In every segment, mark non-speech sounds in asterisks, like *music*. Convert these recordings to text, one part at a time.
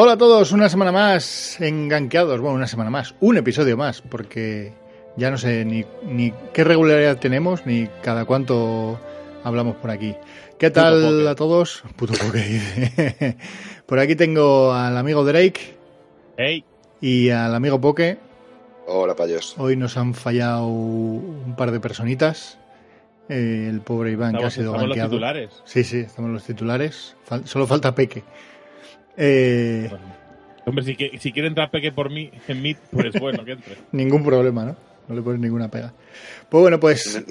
Hola a todos, una semana más enganqueados, bueno, una semana más, un episodio más, porque ya no sé ni, ni qué regularidad tenemos ni cada cuánto hablamos por aquí. ¿Qué tal a todos? Puto poke, dice. *laughs* por aquí tengo al amigo Drake Hey, y al amigo Poke. Hola, payos. Hoy nos han fallado un par de personitas. Eh, el pobre Iván que ha estamos, sido estamos los titulares. Sí, sí, estamos los titulares. Fal- solo falta Peque. Eh, Bueno. Hombre, si, que- si quiere entrar Peque por mí en Meet, pues bueno, que entre. *laughs* ningún problema, ¿no? No le pones ninguna pega. Pues bueno, pues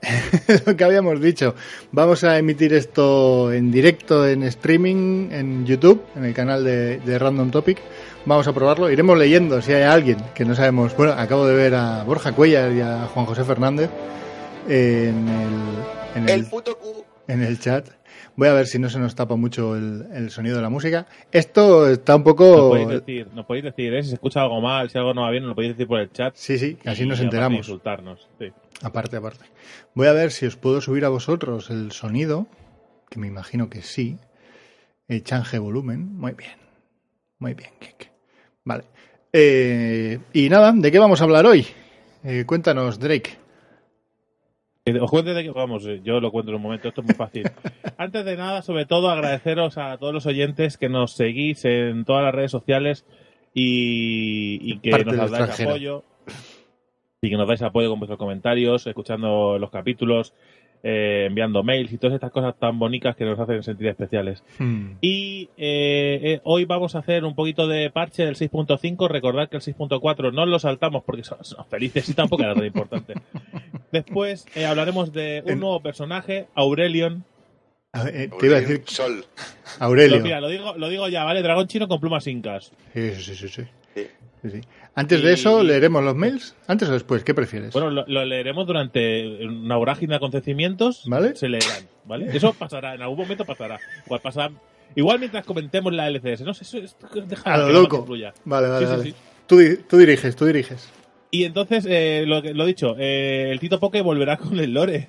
*laughs* lo que habíamos dicho. Vamos a emitir esto en directo, en streaming, en YouTube, en el canal de, de Random Topic. Vamos a probarlo. Iremos leyendo si hay alguien que no sabemos. Bueno, acabo de ver a Borja Cuellar y a Juan José Fernández en el, en el, El puto Q. en el chat. Voy a ver si no se nos tapa mucho el, el sonido de la música. Esto está un Nos poco... podéis decir, nos podéis decir, ¿eh? si se escucha algo mal, si algo no va bien, nos lo podéis decir por el chat. Sí, sí, así Y nos enteramos. insultarnos. Sí. Aparte, aparte. Voy a ver si os puedo subir a vosotros el sonido, que me imagino que sí. El change volumen. Muy bien. Muy bien, Kik. Vale. Eh, y nada, ¿de qué vamos a hablar hoy? Eh, cuéntanos, Drake. Eh, Os cuento de que, vamos, eh, yo lo cuento en un momento, esto es muy fácil. *laughs* Antes de nada, sobre todo, agradeceros a todos los oyentes que nos seguís en todas las redes sociales y, y que Parte nos dais apoyo. Y que nos dais apoyo con vuestros comentarios, escuchando los capítulos, eh, enviando mails y todas estas cosas tan bonitas que nos hacen sentir especiales. Hmm. Y eh, eh, hoy vamos a hacer un poquito de parche del 6.5. Recordad que el 6.4 no lo saltamos porque somos felices y tampoco era tan importante. *laughs* Después eh, hablaremos de un En- nuevo personaje, Aurelion. A ver, eh, te iba a decir Sol. Aurelio. Lo, mira, lo digo, lo digo ya, ¿vale? Dragón chino con plumas incas. Sí, sí, sí, sí. Sí. Sí, sí. Antes de eso, leeremos los mails. ¿Antes o después? ¿Qué prefieres? Bueno, lo, lo leeremos durante una vorágine de acontecimientos. ¿Vale? Se leerán, ¿vale? Eso pasará, en algún momento pasará. Igual pasará. Igual mientras comentemos la LCS. No sé, eso es. deja a lo loco. Vale, vale, Sí, vale. sí. Tú, tú diriges, tú diriges. Y entonces, eh, lo, que- lo dicho, eh, el Tito Poke volverá con el lore.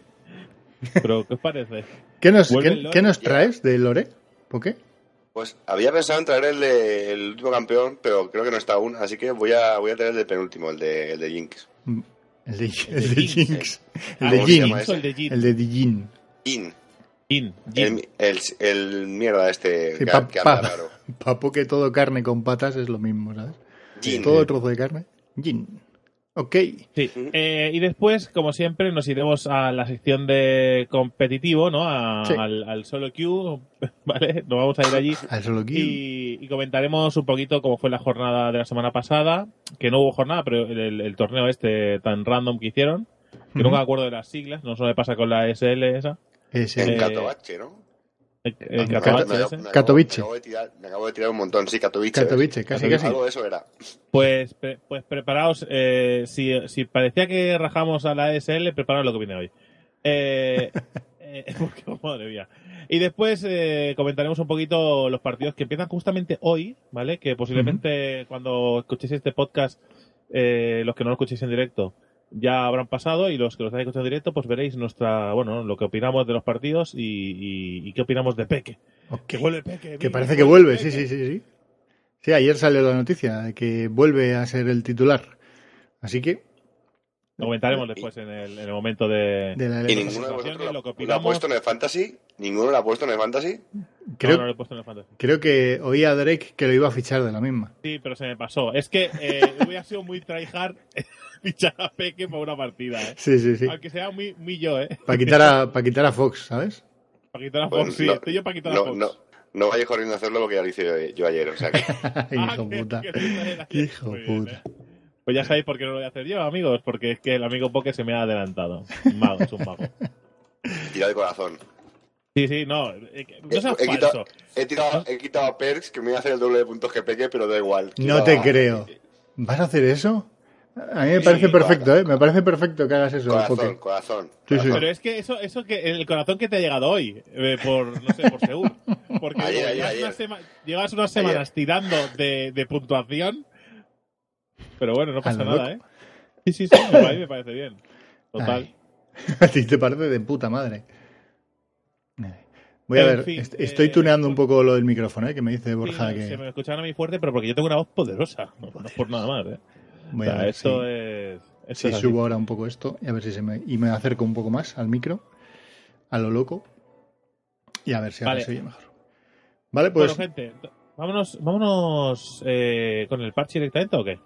*laughs* Pero, ¿qué os parece? ¿Qué nos, qué, qué traes de Lore? ¿Por qué? Pues había pensado en traer el de el último campeón, pero creo que no está aún, así que voy a, voy a traer el del penúltimo, el de, el de Jinx. Mm, El de, El el de de Jinx, Jinx. Ah, El de ¿cómo se Jin. llama Jinx el de Jin. De. In. Jin, Jin. El, el, el mierda este Sí, que, pa- que anda pa- raro. *laughs* Papo que todo carne con patas es lo mismo, ¿sabes? Jin. Todo trozo de carne. Jin. Ok. Sí. Eh, y después, como siempre, nos iremos a la sección de competitivo, ¿no? A- Sí. al, al solo queue, *laughs* ¿vale? Nos vamos a ir allí. Al solo aquí. Y, y comentaremos un poquito cómo fue la jornada de la semana pasada, que no hubo jornada, pero el, el torneo este tan random que hicieron, que nunca me acuerdo de las siglas, no solo me pasa con la SL esa, Ese. En Eh, Katowice, ¿no? Katowice me acabo, Katowice. me acabo de tirar, me acabo de tirar un montón, sí, Katowice. Katowice, casi, Katowice. casi. Algo de eso era. Pues, pre- pues preparaos, eh, si, si parecía que rajamos a la SL, preparaos lo que viene hoy. Eh, *laughs* eh, *laughs* porque, madre mía. Y después eh, comentaremos un poquito los partidos que empiezan justamente hoy, ¿vale? Que posiblemente cuando escuchéis este podcast, eh, los que no lo escuchéis en directo, ya habrán pasado y los que lo estáis escuchando en directo, pues veréis nuestra, bueno, lo que opinamos de los partidos y, y- y qué opinamos de Peque. Que vuelve Peque. Que parece que vuelve, sí, sí, sí, sí. Sí, ayer salió la noticia de que vuelve a ser el titular. Así que, Lo comentaremos después en el, en el momento de, de la Y ninguno de vosotros sensaciones, lo, lo que lo ha puesto en el Fantasy. Ninguno lo ha puesto en el Fantasy. creo, No, no lo he puesto en el fantasy. creo que oí a Drake que lo iba a fichar de la misma. Sí, pero se me pasó. Es que eh, *laughs* hubiera sido muy tryhard fichar a Peque por una partida, ¿eh? Sí, sí, sí. Aunque sea muy, muy yo, ¿eh? Para quitar a, para quitar a Fox, ¿sabes? Para quitar a Pues Fox, sí. no- Estoy yo para quitar a Fox. no, no vayáis corriendo a hacerlo porque ya lo hice yo, ayer. O sea que, Hijo puta. Hijo puta. ¿eh? Pues ya sabéis por qué no lo voy a hacer yo, amigos. Porque es que el amigo Poke se me ha adelantado. Un mago, es un mago. tirado de corazón. Sí, sí, no. eh, No He, seas he quitado, falso. he, tirado, he quitado perks que me iba a hacer el doble de puntos que peque, pero da igual. No te creo. ¿Vas a hacer eso? A mí me parece sí, perfecto, ¿eh? Me parece perfecto que hagas eso, Corazón, corazón. Sí. Pero es que eso, eso que el corazón que te ha llegado hoy, eh, por, no sé, por Seúl. Porque Ayer, como ayer, llevas, ayer. unas sema- llevas unas semanas tirando de, de puntuación. Pero bueno, no pasa nada, loco. ¿eh? Sí, sí, sí, a mí me parece bien. Total. Ay. *laughs* A ti te parece de puta madre. Voy a En ver, fin, est- estoy eh, tuneando un pues- poco lo del micrófono, ¿eh? que me dice Borja que... Se me escucharon a mí fuerte, pero porque yo tengo una voz poderosa. No, no por nada más, ¿eh? Voy O a sea, ver esto si, es. esto si es así. subo ahora un poco esto y a ver si se me... Y me acerco un poco más al micro, a lo loco, y a ver si ahora Vale. se oye mejor. Vale, pues... Bueno, gente, vámonos, vámonos eh, con el parche directamente o qué?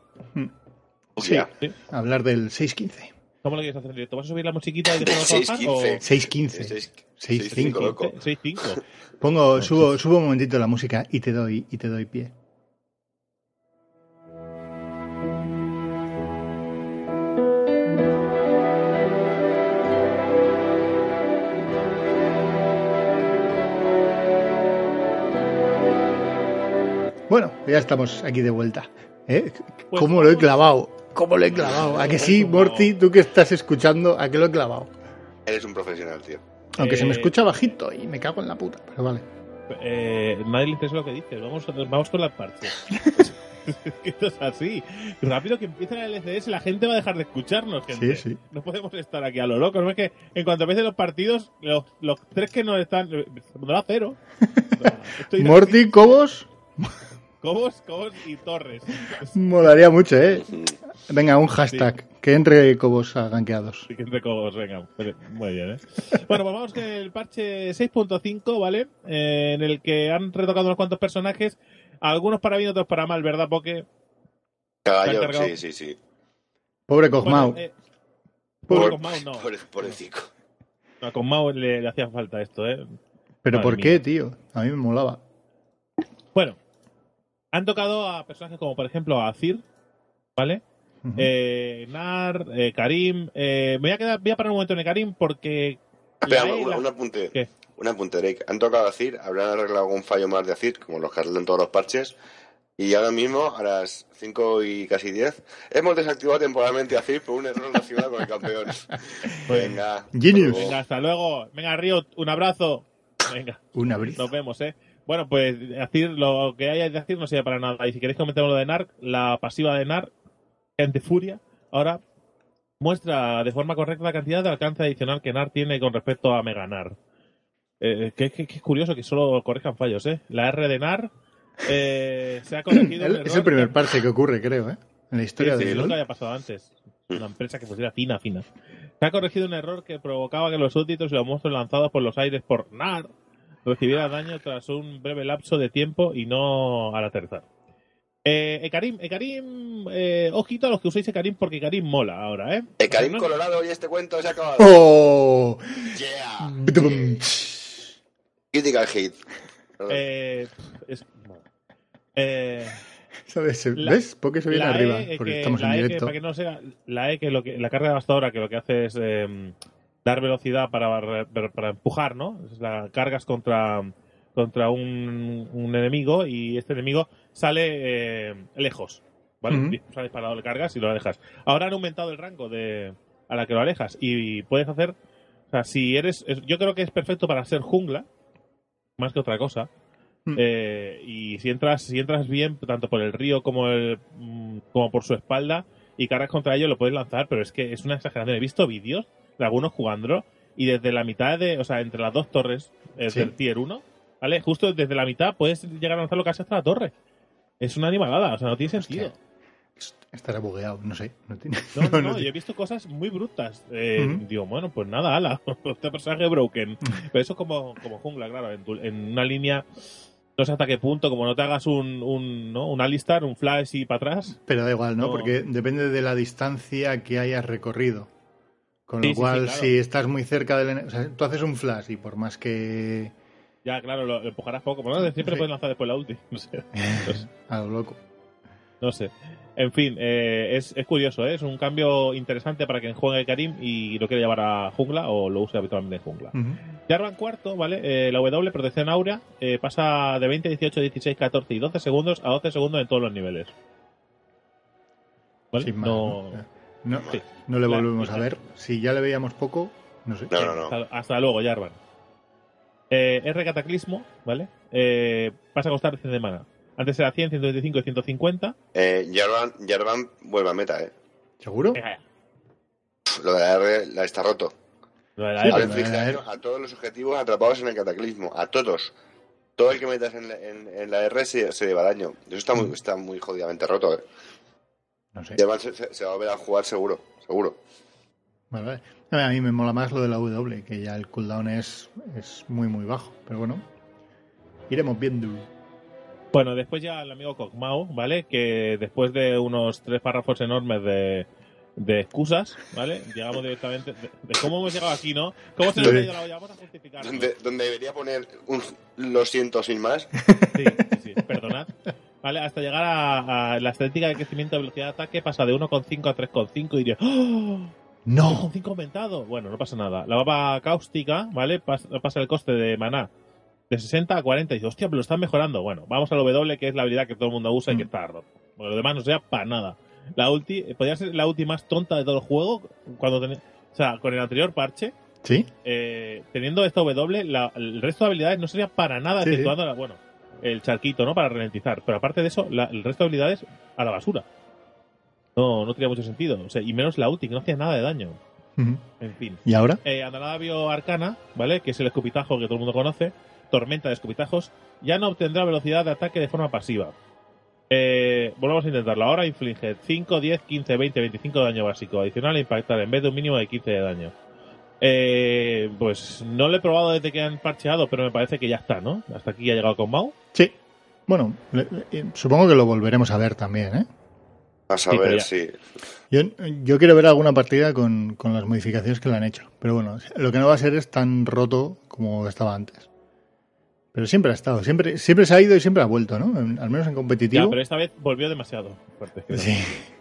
Sí. Ya. ¿Sí? hablar del 6.15. ¿Cómo lo quieres hacer en directo? ¿Vas a subir la musiquita y dejarlo trabajar? 6.15. o- 6.15. Seis- 6.5. seis, cinco, loco. 6.5. *laughs* Pongo, subo, subo un momentito la música y te doy, y te doy pie. Bueno, ya estamos aquí de vuelta. ¿Eh? Pues ¿Cómo lo he clavado? ¿Cómo lo he clavado? ¿A que sí, Como- Morty? Tú que estás escuchando, ¿a que lo he clavado? Eres un profesional, tío. Aunque se me Eh, escucha bajito y me cago en la puta, pero vale. Eh, nadie le interesa lo que dices. Vamos, vamos con las parches. que *laughs* esto es así. Rápido que empieza el LCS, la gente va a dejar de escucharnos, gente. Sí, sí. No podemos estar aquí a lo loco. No es que en cuanto empiecen los partidos, los, los tres que nos están. eh, Me da cero. *laughs* Morty, Cobos, *laughs* Cobos, Cobos y Torres. molaría mucho, ¿eh? *laughs* Venga, un hashtag. Que entre Cobos a ganqueados. Que entre Cobos, venga. Muy bien, ¿eh? Bueno, pues vamos con el parche 6.5, ¿vale? Eh, en el que han retocado unos cuantos personajes. Algunos para bien, otros para mal, ¿verdad? Porque. Caballo, sí, sí, sí. Pobre Cosmao. Bueno, eh, pobre Por, Cosmao, no. por, pobrecito. A Cosmao le, le hacía falta esto, ¿eh? pero madre ¿por mía. qué, tío? A mí me molaba. Bueno, han tocado a personajes como, por ejemplo, a Azir, ¿vale? Eh, Nar, eh, Karim. Eh, me voy a, quedar, voy a parar un momento en el Karim porque. Espera, la un, la- un apunte. ¿Qué? Un apunte, Drake. Han tocado a Azir, habrán arreglado algún fallo más de Azir, como los que arreglan todos los parches. Y ahora mismo, a las 5 y casi 10, hemos desactivado temporalmente a Azir por un error relacionado con el campeón. *laughs* Venga. Genius. hasta luego. Venga, hasta luego. Venga, Río, un abrazo. Venga, Un abrigo. nos vemos, ¿eh? Bueno, pues Azir, lo que haya de decir no sirve para nada. Y si queréis comentemos lo de Nar, la pasiva de Nar, gente furia, ahora muestra de forma correcta la cantidad de alcance adicional que Nar tiene con respecto a Mega Nar. Eh, que, que- que es curioso que solo corrijan fallos, ¿eh? La R de Nar eh, se ha corregido. Es el primer que- parche que ocurre, creo, ¿eh? En la historia Sí, sí, de que LoL. había pasado antes. Una empresa que pusiera fina, fina. Se ha corregido un error que provocaba que los súbditos y los monstruos lanzados por los aires por NAR recibieran daño tras un breve lapso de tiempo y no al aterrizar. Eh, Ekarim, Ekarim, eh, ojito a los que uséis Ekarim porque Ekarim mola ahora, ¿eh? El Karim No- Colorado y este cuento se ha acabado. ¡Oh! Yeah. Critical hit. Eh, es- eh, ¿Sabes? La- ¿Ves? Porque se viene la arriba, E, porque que- estamos en la E que, directo. para que no sea, la E que lo que la carga devastadora que lo que hace es eh, dar velocidad para, para, empujar, ¿no? La cargas contra contra un, un enemigo y este enemigo sale eh, lejos, ¿vale? Dis- Sale disparado, le cargas y lo alejas. Ahora han aumentado el rango de a la que lo alejas y puedes hacer, o sea, si eres, es- yo creo que es perfecto para ser jungla más que otra cosa. Mm. Eh, y si entras, si entras bien, tanto por el río como el como por su espalda, y cargas contra ello, lo puedes lanzar, pero es que es una exageración. He visto vídeos de algunos jugándolo, y desde la mitad de, o sea, entre las dos torres Sí. del tier 1, ¿vale? Justo desde la mitad puedes llegar a lanzarlo casi hasta la torre. Es una animalada, o sea, no tiene sentido. Estará bugueado, no sé. No tiene... *laughs* No, no, no, *laughs* no, no yo he visto cosas muy brutas. Eh. Digo, bueno, pues nada, ala, *laughs* este personaje broken. Pero eso como, como jungla, claro, en, tu- en una línea, no sé hasta qué punto, como no te hagas un, un, ¿no? un alistar, un flash y para atrás. Pero da igual. No. Porque depende de la distancia que hayas recorrido. Con Sí, lo sí, cual, claro. si estás muy cerca del... O sea, tú haces un flash y por más que... Ya, claro, lo, lo empujarás poco. Pero no, siempre Sí. puedes lanzar después la ulti. *laughs* No sé. *laughs* A lo loco. no sé. En fin, eh, es, es curioso, ¿eh? es un cambio interesante para quien juegue Karim y lo quiere llevar a jungla o lo use habitualmente en jungla. Ujú. Jarvan cuarto, ¿vale? Eh, la W, protección aura, eh, pasa de 20, 18, 16, 14 y 12 segundos a 12 segundos en todos los niveles. ¿Vale? Sin más, no, ¿no? No, Sí. no le volvemos a ver. Si ya le veíamos poco, no sé. No, no, no. Hasta, hasta luego, Jarvan. Eh, R Cataclismo, ¿vale? Eh, pasa a costar 100 de mana. Antes era 100, 125 y 150. Eh, Jarvan, Jarvan vuelve a meta, eh. ¿Seguro? Venga, Lo de la R la está roto. Lo de la R. a todos los objetivos atrapados en el cataclismo, a todos. Todo el que metas en la, en, en la R se, se lleva daño. Eso está muy, está muy jodidamente roto, ¿eh? No sé. Se, va a volver a jugar seguro, seguro. Vale, vale. A mí me mola más lo de la W, que ya el cooldown es, es muy, muy bajo. Pero bueno, iremos viendo. Bueno, después ya el amigo Kog'Maw, ¿vale? Que después de unos tres párrafos enormes de, de excusas, ¿vale? Llegamos directamente... De, de cómo hemos llegado aquí, ¿no? ¿Cómo se nos ha ido la olla? Vamos a justificar. Donde, donde debería poner un lo siento sin más. Sí, sí, sí, perdonad. Vale, hasta llegar a, a la estadística de crecimiento de velocidad de ataque pasa de 1,5 a 3,5 y diría, ¡Oh! ¡No! 3,5 aumentado. Bueno, no pasa nada. La baba cáustica, ¿vale? Pas- Pasa el coste de maná de 60 a 40 y dice, hostia, pero lo están mejorando. Bueno, vamos al W, que es la habilidad que todo el mundo usa y que Mm. está roto. Porque lo demás no sea para nada. La ulti, podría ser la ulti más tonta de todo el juego cuando o sea, con el anterior parche, ¿Sí? eh, teniendo esta W, la- el resto de habilidades no sería para nada, Sí, la- bueno, el charquito, ¿no? Para ralentizar. Pero aparte de eso, la- el resto de habilidades a la basura. No, no tenía mucho sentido. O sea, y menos la ulti, que no hacía nada de daño. En fin. ¿Y ahora? Eh, Andalada Arcana, ¿vale? Que es el escupitajo que todo el mundo conoce. Tormenta de escupitajos. Ya no obtendrá velocidad de ataque de forma pasiva. Eh, volvamos a intentarlo. Ahora inflige 5, 10, 15, 20, 25 de daño básico. Adicional a impactar en vez de un mínimo de 15 de daño. Eh, pues no lo he probado desde que han parcheado, pero me parece que ya está, ¿no? Hasta aquí ha llegado con Mau. Sí. Bueno, le- le- supongo que lo volveremos a ver también, ¿eh? A saber ya. si. Yo, yo quiero ver alguna partida con, con las modificaciones que le han hecho. Pero bueno, lo que no va a ser es tan roto como estaba antes. Pero siempre ha estado, siempre, siempre se ha ido y siempre ha vuelto, ¿no? En- al menos en Ya, competitivo. pero esta vez volvió demasiado fuerte. creo. Sí,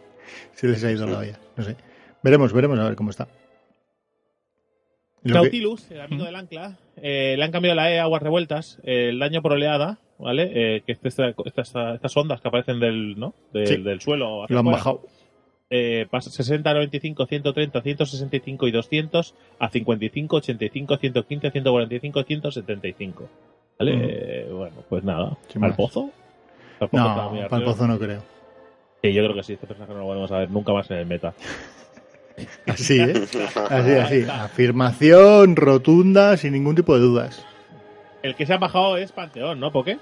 *laughs* sí les ha ido la olla. No sé. Veremos, veremos a ver cómo está. Lo que- Nautilus, el amigo del ancla, eh, le han cambiado la E a aguas revueltas, eh, el daño por oleada, ¿vale? Eh, que esta- estas, ondas que aparecen del, ¿no? del, Sí. del suelo. hacia lo han afuera, bajado. eh, pasa 60, 95, 130, 165 y 200 a 55, 85, 115, 145, 175. ¿Vale? Ujú. Eh, bueno, pues nada. Sin ¿Al más. pozo? Tampoco No, para el pozo no creo. Sí, yo creo que sí, este personaje no lo volvemos a ver nunca más en el meta. *laughs* Así, ¿eh? Así, así. Afirmación rotunda, sin ningún tipo de dudas. El que se ha bajado es Panteón, ¿no? ¿Por qué?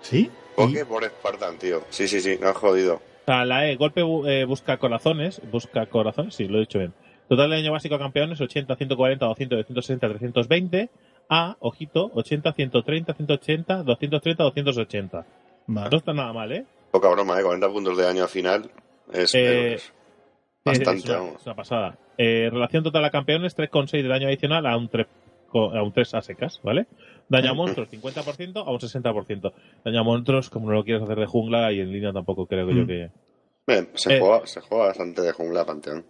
¿Sí? ¿Por qué? Por Spartan, tío. Sí, sí, sí, no has jodido. O sea, la E, golpe eh, busca corazones. Busca corazones, sí, lo he dicho bien. Total de daño básico a campeones, 80, 140, 200, 260, 320. A, ojito, 80, 130, 180, 230, 280. Vale. No está nada mal, ¿eh? Poca broma, ¿eh? 40 puntos de daño al final. Es, Eh, es bastante, es, una, es una pasada. Eh, relación total a campeones, 3,6 de daño adicional a un 3, a un 3 a secas, ¿vale? Daño a monstruos, 50% a un 60%. Daño a monstruos, como no lo quieres hacer de jungla y en línea tampoco creo yo Mm. que... Bien, se, Eh. juega, se juega bastante de jungla Panteón.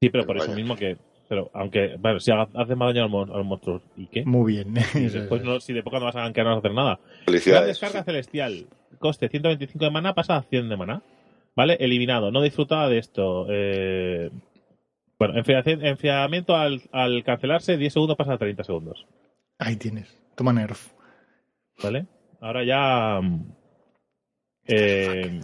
Sí, pero por Vaya. eso mismo que... Pero aunque, bueno, si ha- hace más daño a los, mon- a los monstruos, ¿y qué? Muy bien. Y *laughs* después es. no, si de poca no vas a gankear no vas a hacer nada. Gran Felicidades. descarga celestial. Coste 125 de maná, pasa a 100 de maná. ¿Vale? Eliminado. No disfrutaba de esto. Eh... Bueno, enfriamiento al, al cancelarse, 10 segundos pasa a 30 segundos. Ahí tienes. Toma nerf. ¿Vale? Ahora ya. mm, Eh,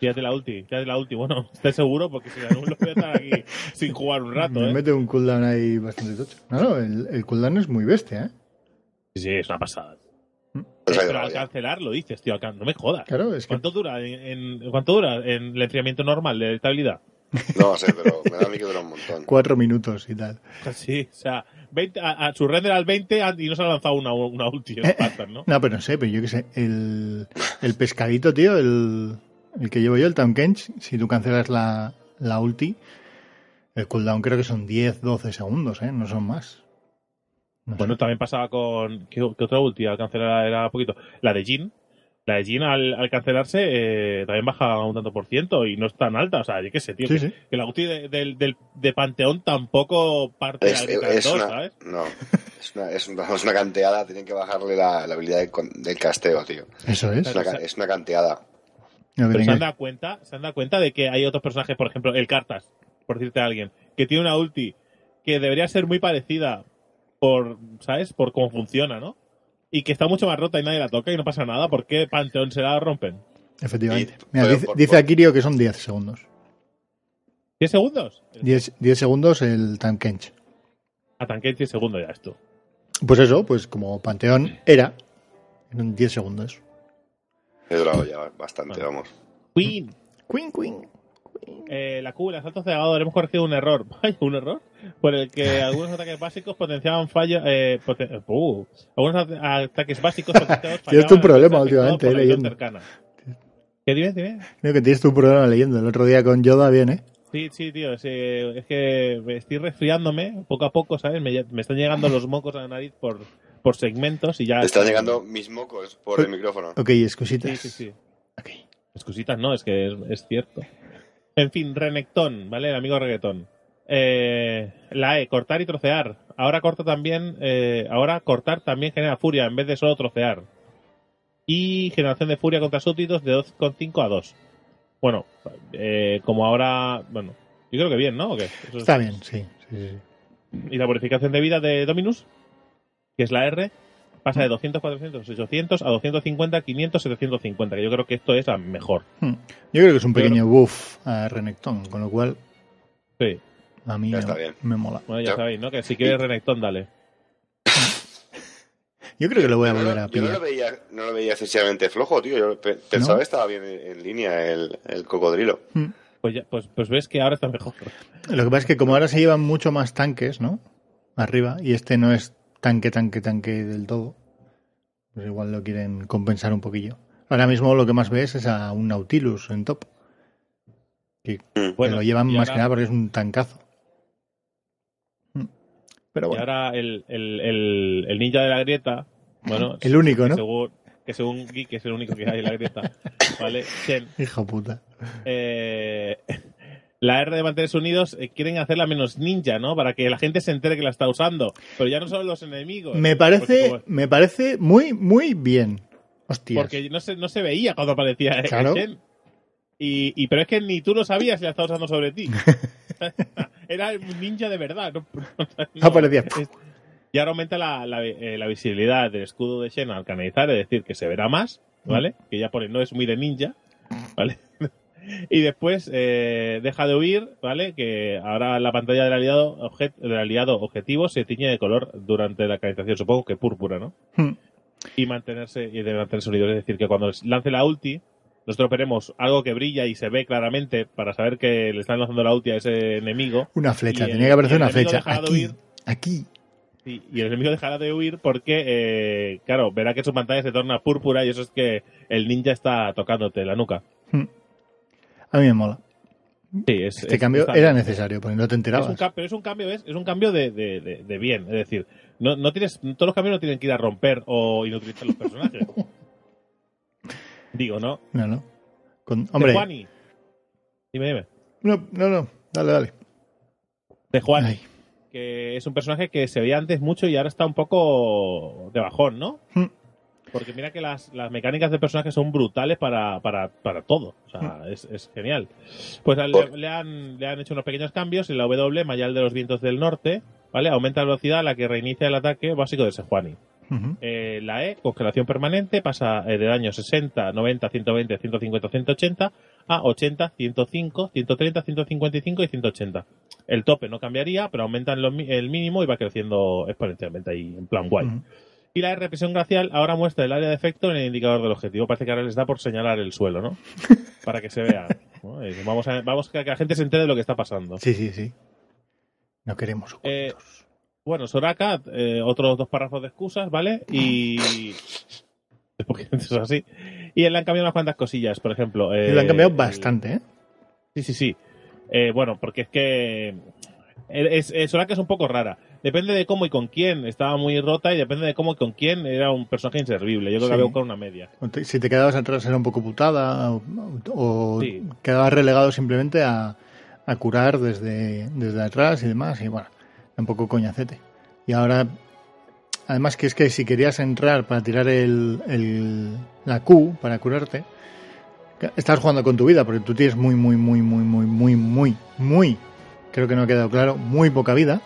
fíjate la ulti, fíjate la ulti. Bueno, estoy seguro porque si no lo voy a estar aquí *laughs* sin jugar un rato, Me ¿eh? mete un cooldown ahí bastante tocho. No, no, el, el cooldown es muy bestia, ¿eh? Sí, sí, es una pasada. Pues Eh, pero va, al ya. cancelar lo dices, tío. No me jodas. Claro, es que ¿Cuánto dura en, en- cuánto dura en el enfriamiento normal de estabilidad? *laughs* No sé, pero me da a mí que dura un montón. cuatro minutos y tal. *laughs* Sí, o sea, 20, a, a su render al 20 a- y no se ha lanzado una, una ulti en Spartan, ¿no? No, pero no sé, pero yo qué sé. El, el pescadito, tío, el, el que llevo yo, el Town Kench, si tú cancelas la, la ulti, el cooldown creo que son 10, 12 segundos, ¿eh? No son más. No sé. Bueno, también pasaba con. ¿Qué, qué otra ulti al cancelar era poquito? La de Jin. La de Jin al, al cancelarse eh, también baja un tanto por ciento y no es tan alta. O sea, yo qué sé, tío. Sí, que, sí. que la ulti de, del- del- de Panteón tampoco parte Es, de dos, una, ¿sabes? no, *laughs* es una, es, una, es una canteada. Tienen que bajarle la, la habilidad de con- del casteo, tío. Eso es. Es una, es una canteada. Pero se han dado cuenta, se han dado cuenta de que hay otros personajes, por ejemplo, el Cartas, por decirte a alguien, que tiene una ulti que debería ser muy parecida por, ¿sabes? Por cómo funciona, ¿no? Y que está mucho más rota y nadie la toca y no pasa nada. ¿Por qué Panteón se la rompen? Efectivamente. Y- Mira, dice, por- dice Akirio que son 10 segundos. ¿10 segundos? 10, 10 segundos el Town Kench. A tanque 10 segundos ya esto. Pues eso, pues como Panteón era en 10 segundos. He durado ya bastante, Bueno. vamos. Queen. Queen, Queen. Eh, la Q, el asalto cegador, hemos corregido un error. *laughs* ¿Un error? Por el que *laughs* algunos ataques básicos potenciaban fallos. Eh, poten- uh, algunos at- ataques básicos potenciados *laughs* Tienes tu problema últimamente, eh, leyendo. cercana. ¿Qué dime, dime? Creo que tienes tu problema leyendo. El otro día con Yoda bien, ¿eh? Sí, sí, tío, es, eh, es que me estoy resfriándome poco a poco, ¿sabes? Me, me están llegando los mocos a la nariz por, por segmentos y ya... Te están llegando mis mocos por el micrófono. Ok, excositas. Sí, sí, sí. Ok. Excusitas no, es que es, es cierto. En fin, Renectón, ¿vale? El amigo reggaetón. Eh, la E, cortar y trocear. Ahora corta también, eh, ahora cortar también genera furia en vez de solo trocear. Y generación de furia contra súbditos de 2,5 a 2. Bueno, eh, como ahora, bueno, yo creo que bien, ¿no? ¿O qué? Eso es- Está bien, sí. sí, sí. Y la bonificación de vida de Dominus, que es la R, pasa de 200, 400, 800 a 250, 500, 750. Que yo creo que esto es la mejor. Hmm. Yo creo que es un pequeño buff a Renekton, con lo cual Sí. a mí Ya me, está bien. me mola. Bueno, ya Ya. sabéis, ¿no? Que si quieres Renekton, dale. *laughs* Yo creo que lo voy a no- volver a yo no pillar. lo veía, no lo veía excesivamente flojo, tío. Yo pe- pensaba ¿No? que estaba bien en, en línea el, el cocodrilo. Hmm. Pues, ya, pues, pues ves que ahora está mejor. Lo que pasa es que como ahora se llevan mucho más tanques, ¿no? Arriba, y este no es tanque, tanque, tanque del todo, pues igual lo quieren compensar un poquillo. Ahora mismo lo que más ves es a un Nautilus en top. Que, que Bueno, lo llevan y más ahora- que nada porque es un tancazo. Mm. Pero Y bueno, ahora el, el, el, el ninja de la grieta, bueno, el único, que ¿no? según, que según Geek es el único que hay en la grieta, *laughs* ¿vale? Shen, Hijo puta. eh, la R de mantenerse unidos eh, quieren hacerla menos ninja, ¿no? Para que la gente se entere que la está usando. Pero ya no son los enemigos. Me parece, como- me parece muy, muy bien. Hostias. Porque no se, no se veía cuando aparecía el Claro. Shen. Y, y pero es que ni tú lo sabías si la estaba usando sobre ti. *laughs* Era un ninja de verdad. No, *laughs* No aparecía. y ahora aumenta la, la, eh, la visibilidad del escudo de Shen al canalizar, es decir, que se verá más, ¿vale? Que ya pone no es muy de ninja, ¿vale? Y después eh, deja de huir, ¿vale? Que ahora la pantalla del aliado, objet- del aliado objetivo se tiñe de color durante la canalización, supongo que púrpura, ¿no? Hmm. y mantenerse y de mantenerse unidos. Es decir, que cuando lance la ulti, nosotros veremos algo que brilla y se ve claramente para saber que le están lanzando la ulti a ese enemigo. Una flecha, tenía que aparecer una flecha. Aquí, huir. aquí. Y, y el enemigo dejará de huir porque, eh, claro, verá que su pantalla se torna púrpura y eso es que el ninja está tocándote la nuca. A mí me mola. Sí, es, Este es- cambio era necesario, porque no te Es enterabas. un pero es un cambio, ¿ves? Es un cambio de, de, de- de bien. Es decir, no, no tienes, todos los cambios no tienen que ir a romper o inutilizar los personajes. *laughs* Digo, ¿no? No, no. Con, hombre, De Juani. Dime, dime. no, no, no. Dale, dale. De Juani. Ay. Que es un personaje que se veía antes mucho y ahora está un poco de bajón, ¿no? Hmm. Porque mira que las, las mecánicas del personaje son brutales para, para, para todo. O sea, Hmm. es, es genial. Pues le, han, le han hecho unos pequeños cambios. En la W, Mayal de los Vientos del Norte, ¿vale? Aumenta la velocidad a la que reinicia el ataque básico de Sejuani. Eh, la E, congelación permanente, pasa de daño 60, 90, 120, 150, 180 a 80, 105, 130, 155 y 180. El tope no cambiaría, pero aumentan los el mínimo y va creciendo exponencialmente ahí, en plan guay. Y la R, presión glacial, ahora muestra el área de efecto en el indicador del objetivo. Parece que ahora les da por señalar el suelo, ¿no? *laughs* Para que se vea. Vamos a, vamos a que la gente se entere de lo que está pasando. Sí, sí, sí. No queremos Eh. Bueno, Soraka, eh, otros dos párrafos de excusas, ¿vale? Y. Porque eso es así. Y le han cambiado unas cuantas cosillas, por ejemplo. eh, lo han cambiado bastante, ¿eh? Sí, sí, sí. Eh, bueno, porque es que. Es, es- Soraka es un poco rara. Depende de cómo y con quién. Estaba muy rota y depende de cómo y con quién era un personaje inservible. Yo creo Sí. que había buscado una media. Si te quedabas atrás era un poco putada o, o Sí. quedabas relegado simplemente a, a curar desde, desde atrás y demás. Y bueno, un poco coñacete. Y ahora, además que es que si querías entrar para tirar el, el- la Q para curarte, estás jugando con tu vida porque tú tienes muy, muy, muy, muy, muy, muy, muy, muy, creo que no ha quedado claro, muy poca vida.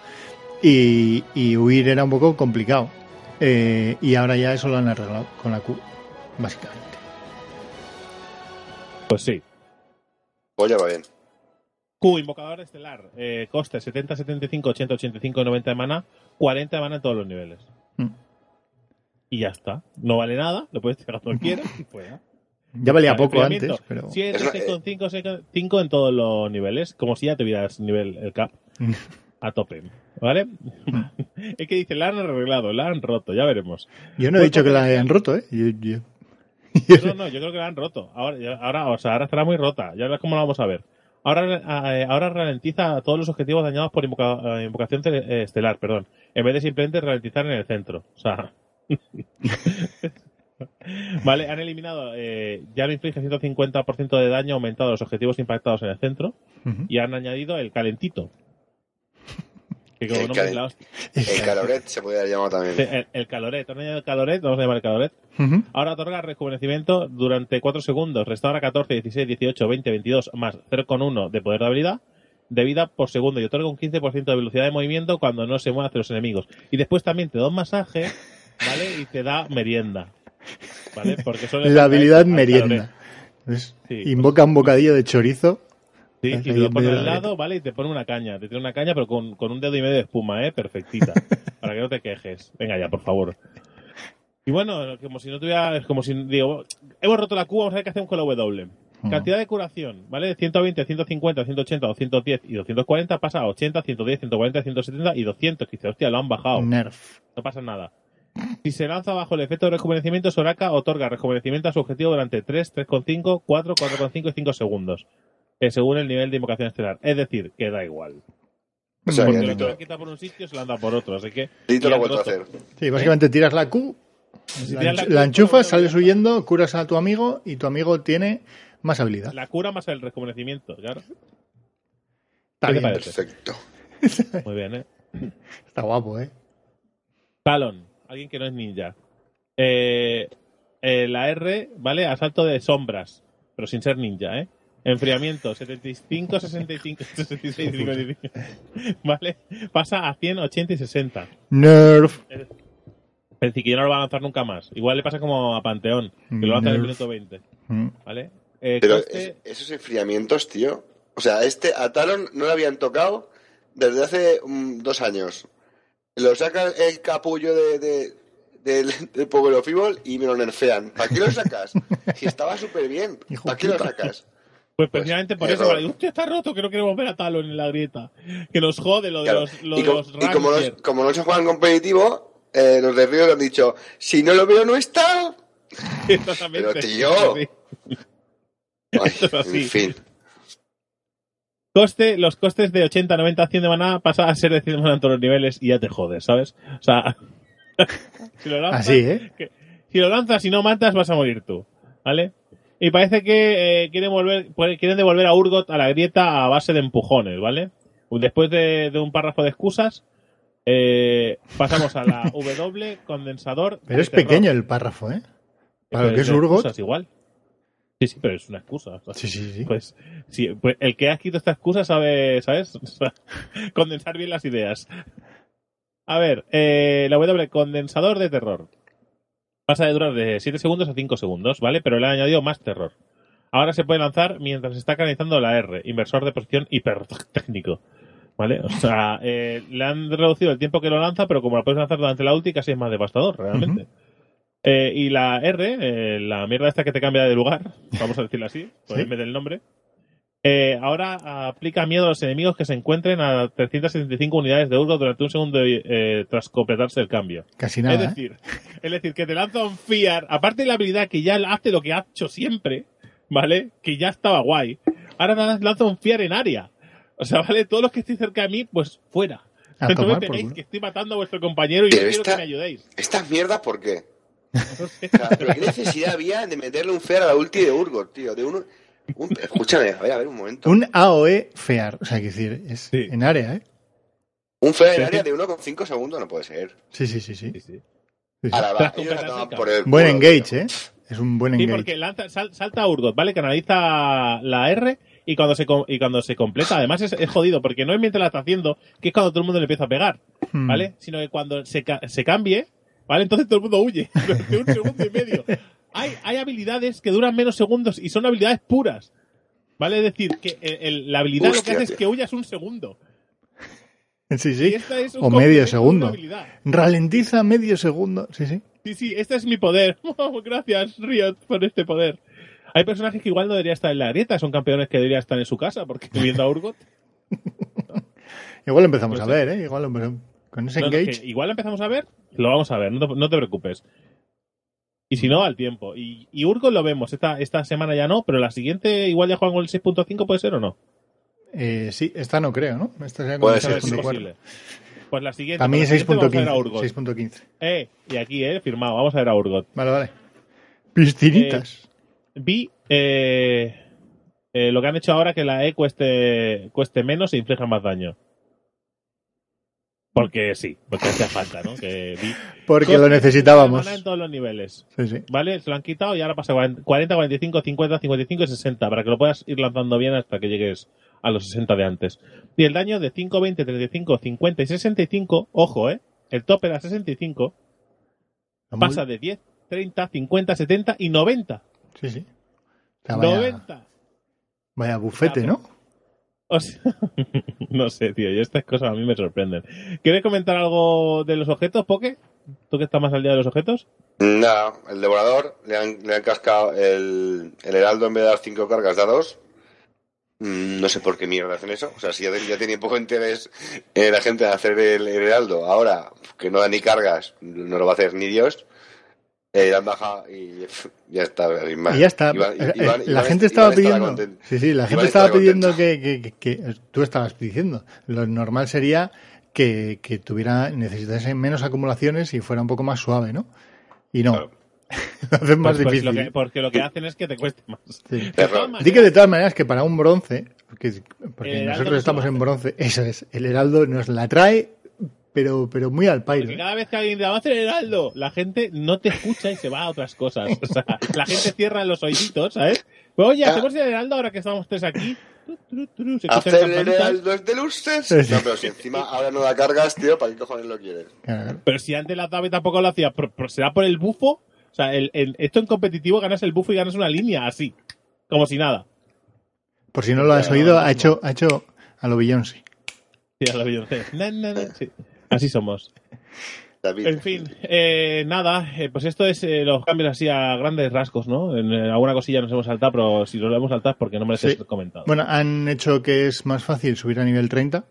Y, y huir era un poco complicado. Eh, y ahora ya eso lo han arreglado con la Q, básicamente. Pues sí. Pues ya va bien. Q, invocador estelar. Eh, coste 70, 75, 80, 85 y 90 de mana. 40 de mana en todos los niveles. Mm. Y ya está. No vale nada, lo puedes tirar cuando *laughs* quieras y fuera. Ya valía Vale, poco antes, pero. 7, Eso, 6,5, 5 en todos los niveles. Como si ya tuvieras nivel el cap *laughs* a tope. ¿Vale? *laughs* es que dice, la han arreglado, la han roto, ya veremos. Yo no he Pues dicho que la hayan roto, ¿eh? Yo- yo- No, no, yo creo que la han roto. Ahora, ahora, o sea, ahora estará muy rota. Ya verás cómo la vamos a ver. Ahora, eh, ahora ralentiza todos los objetivos dañados por invoca- eh, invocación eh, estelar, perdón. En vez de simplemente ralentizar en el centro. O sea. *laughs* vale, han eliminado. eh, ya no inflige 150% de daño aumentado a los objetivos impactados en el centro. Y han añadido el calentito. Que como El la caloret se podría llamar también. El, el caloret. El caloret, vamos a llamar el caloret. Ahora otorga rejuvenecimiento durante 4 segundos. Restaura 14, 16, 18, 20, 22 más 0,1 de poder de habilidad de vida por segundo y otorga un 15% de velocidad de movimiento cuando no se mueve hacia los enemigos. Y después también te da un masaje, ¿vale? Y te da merienda. ¿Vale? Porque son La habilidad merienda. Sí, Invoca un bocadillo de chorizo. Sí, Ahí y te lo pone al lado, ¿vale? Y te pone una caña. Te tiene una caña, pero con, con un dedo y medio de espuma, ¿eh? Perfectita. *laughs* para que no te quejes. Venga ya, por favor. Y bueno, como si no tuviera. Es como si. Digo, hemos roto la Q, vamos a ver qué hacemos con la W. Cantidad de curación, ¿vale? De 120, 150, 180, 210 y 240 pasa a 80, 110, 140, 170 y 200. Que dice, hostia, lo han bajado. Nerf. No pasa nada. Si se lanza bajo el efecto de rejuvenecimiento, Soraka otorga rejuvenecimiento a su objetivo durante 3, 3,5, 4, 4,5 y 5 segundos. Eh, según el nivel de invocación estelar. Es decir, que da igual. O sea, Porque que lo quita por un sitio se lo anda por otro. Así que. Lo ha han vuelto a hacer. Sí, básicamente tiras la Q, Si la, la Q, la enchufas, sales huyendo, curas a tu amigo y tu amigo tiene más habilidad. La cura más el rejuvenecimiento, claro. Está. Perfecto. Muy bien, ¿eh? Está guapo, ¿eh? Talon, alguien que no es ninja. Eh, eh, la R, ¿vale? Asalto de sombras, pero sin ser ninja, ¿eh? Enfriamiento, 75, 65, 66, 55. ¿Vale? Pasa a 100, 80 y 60. Nerf. Es decir, que ya no lo va a lanzar nunca más. Igual le pasa como a Panteón, que lo lanza en el minuto 20. Mm. ¿Vale? Eh, Pero coste- es- esos enfriamientos, tío. O sea, este a Talon no lo habían tocado desde hace mm, dos años. Lo saca el capullo de, de- del, del of Evil y me lo nerfean. ¿Para qué lo sacas? *laughs* Si estaba súper bien. ¿Para qué lo sacas? Pues precisamente por eso, error. vale, hostia, está roto, que no queremos ver a Talon en la grieta. Que nos jode lo de los, lo y, de com- los y como, no, Ranger. como no se juegan competitivo, eh, los de Río han dicho, si no lo veo no está. *laughs* Pero, tío. Ay, en fin. Coste, los costes de 80, 90, 100 de maná pasan a ser de 100 de maná en todos los niveles y ya te jodes, ¿sabes? O sea, *laughs* si lo lanzas, Así, ¿eh? que- si lo lanzas y no matas vas a morir tú, ¿vale? Y parece que eh, quieren volver, quieren devolver a Urgot a la grieta a base de empujones, ¿vale? Después de, de un párrafo de excusas, eh, pasamos a la *laughs* W condensador. Pero es terror. pequeño el párrafo, ¿eh? Para lo que es Urgot. excusas igual. Sí, sí, pero es una excusa. o sea, Sí, sí, sí. pues, sí, pues el que ha escrito esta excusa sabe, ¿sabes? O *laughs* sea, condensar bien las ideas. A ver, eh, la W, condensador de terror. Pasa de durar de 7 segundos a 5 segundos, ¿vale? Pero le han añadido más terror. Ahora se puede lanzar mientras está canalizando la R, inversor de posición hipertécnico. ¿Vale? O sea, *laughs* eh, le han reducido el tiempo que lo lanza, pero como lo puedes lanzar durante la ulti, casi es más devastador, realmente. Eh, y la R, eh, la mierda esta que te cambia de lugar, vamos a decirlo así, por Sí. en vez del nombre, eh, ahora aplica miedo a los enemigos que se encuentren a 375 unidades de Urgot durante un segundo eh, tras completarse el cambio. Casi nada, es ¿eh? decir, es decir, que te lanza un Fear, aparte de la habilidad que ya hace lo que ha hecho siempre, ¿vale? Que ya estaba guay. Ahora nada, lanza un Fear en área. O sea, ¿vale? Todos los que estéis cerca de mí, pues fuera. A no tomar me peguéis que estoy matando a vuestro compañero y Pero quiero esta- que me ayudéis. ¿Estas mierdas por qué? No sé. O sea, ¿pero qué necesidad había de meterle un fear a la ulti de Urgot, tío? De uno... un- Escúchame, a ver, a ver, un momento. Un AOE fear. O sea, que decir, es Sí. en área, ¿eh? Un fear en área de 1,5 segundos no puede ser. Sí, sí, sí, sí. Sí, sí. Sí, sí. Ahora va, la por el Buen engage. ¿eh? Es un buen Sí, engage. porque lanza, sal- salta a Urgot, ¿vale? Canaliza la R y cuando se, y cuando se completa, además es, es jodido, porque no es mientras la está haciendo, que es cuando todo el mundo le empieza a pegar, Hmm. ¿vale? Sino que cuando se, se cambie, ¿vale? Entonces todo el mundo huye *laughs* durante un segundo y medio. Hay, hay habilidades que duran menos segundos y son habilidades puras. ¿Vale? Es decir, que el- el- la habilidad lo que hace es que huyas un segundo. Sí, sí. esta es un O medio segundo. Ralentiza medio segundo. Sí, sí. Sí, sí, este es mi poder. *laughs* Gracias, Riot, por este poder. Hay personajes que igual no deberían estar en la grieta, son campeones que deberían estar en su casa, porque viendo a Urgot. *laughs* Igual lo empezamos No a ver, ¿eh? Igual lo empezamos- Con ese No, engage. igual lo empezamos a ver, lo vamos a ver, no te preocupes. Y si no, al tiempo. Y, y Urgot lo vemos, esta, esta semana ya no, pero la siguiente igual ya juegan con el 6.5, ¿puede ser o no? Eh, sí, esta no creo, ¿no? Esta sería Puede con ser, el Es sí, 6.4. posible. Pues la siguiente. Para a 6.15. Urgot. 6.15. Eh, y aquí, eh, firmado, vamos a ver a Urgot. Vale, vale. Piscinitas. Vi eh, eh, lo que han hecho ahora que la E cueste, cueste menos e inflija más daño. Porque sí, porque hacía falta, ¿no? Que porque lo necesitábamos. en todos los niveles. Sí, sí. ¿Vale? Se lo han quitado y ahora pasa a 40, 45, 50, 55 y 60 para que lo puedas ir lanzando bien hasta que llegues a los 60 de antes. Y el daño de 5, 20, 35, 50 y 65, ojo, ¿eh? El top era 65, La pasa de 10, 30, 50, 70 y 90. Sí, sí. O sea, vaya, 90. vaya bufete, ¿no? *laughs* No sé, tío, y estas cosas a mí me sorprenden. ¿Quieres comentar algo de los objetos, Poke? ¿Tú que estás más al día de los objetos? Nada, el devorador le han, le han cascado el, el heraldo en vez de dar cinco cargas, da dos. Mm, No sé por qué mierda hacen eso. O sea, si ya, tenía poco interés eh, la gente en hacer el heraldo, ahora que no da ni cargas, no lo va a hacer ni Dios. Eh, le han bajado y *laughs* ya está. Y ya está. Iván- Eh, eh, Iván- la gente estaba pidiendo. Sí, sí, la Iván gente estaba pidiendo que, que- que- que- Tú estabas pidiendo. Lo normal sería que, que tuviera. Necesitase menos acumulaciones y fuera un poco más suave, ¿no? Y no. Claro. *laughs* lo hacen más Pues- pues difícil. lo que- porque lo que hacen es que te cueste más. Sí. De Error. todas maneras, Di que de todas maneras que para un bronce, porque, heraldo nosotros no estamos en bronce, eso es, el heraldo nos la trae, pero, pero muy al pairo. Porque ¿eh? cada vez que alguien te va a hacer heraldo, la gente no te escucha y se va a otras cosas. O sea, la gente cierra los oíditos, ¿sabes? Pues oye, Ah. hacemos el heraldo ahora que estamos tres aquí. Hacer el heraldo es de luces. No, pero si encima ahora no da cargas, tío, ¿para qué cojones lo quieres? Claro. Pero si antes la y tampoco lo hacía, ¿será por el bufo? O sea, el, el- esto en competitivo ganas el bufo y ganas una línea así. Como si nada. Por si no lo has oído, ha hecho, ha hecho a lo Beyoncé. Sí, a lo Beyoncé. Na, na, na, sí. Así somos. David. En fin, eh, nada, eh, pues esto es eh, los cambios así a grandes rasgos, ¿no? En, eh, alguna cosilla nos hemos saltado, pero si no lo hemos saltado es porque no merece Sí. ser comentado. Bueno, han hecho que es más fácil subir a nivel 30.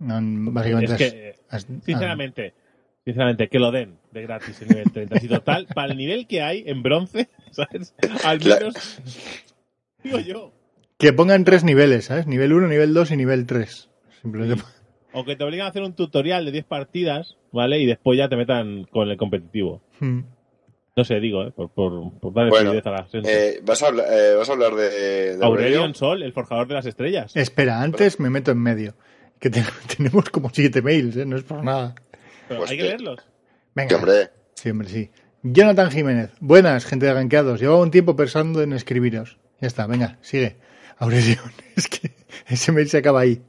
Han- básicamente es que, has- has- sinceramente, sinceramente, que lo den de gratis el nivel 30. Si total, para el nivel que hay en bronce, *laughs* ¿sabes? Al menos, digo yo. que pongan tres niveles, ¿sabes? Nivel 1, nivel 2 y nivel 3. Simplemente. O que te obligan a hacer un tutorial de 10 partidas, ¿vale? Y después ya te metan con el competitivo. Hmm. No sé, digo, ¿eh? Por, por, por darle Bueno, a la gente. Eh, ¿vas, a hablar, eh, ¿Vas a hablar de, de Aurelion Aurelio? Sol, el forjador de las estrellas. Espera, antes me meto en medio. Que te- *laughs* tenemos como siete mails, ¿eh? No es por nada. Pero pues hay que que- leerlos. Venga. hombre. Sí, hombre, sí. Jonathan Jiménez. Buenas, gente de ganqueados. Llevaba un tiempo pensando en escribiros. Ya está, venga, sigue. Aurelión, *laughs* es que ese mail se acaba ahí.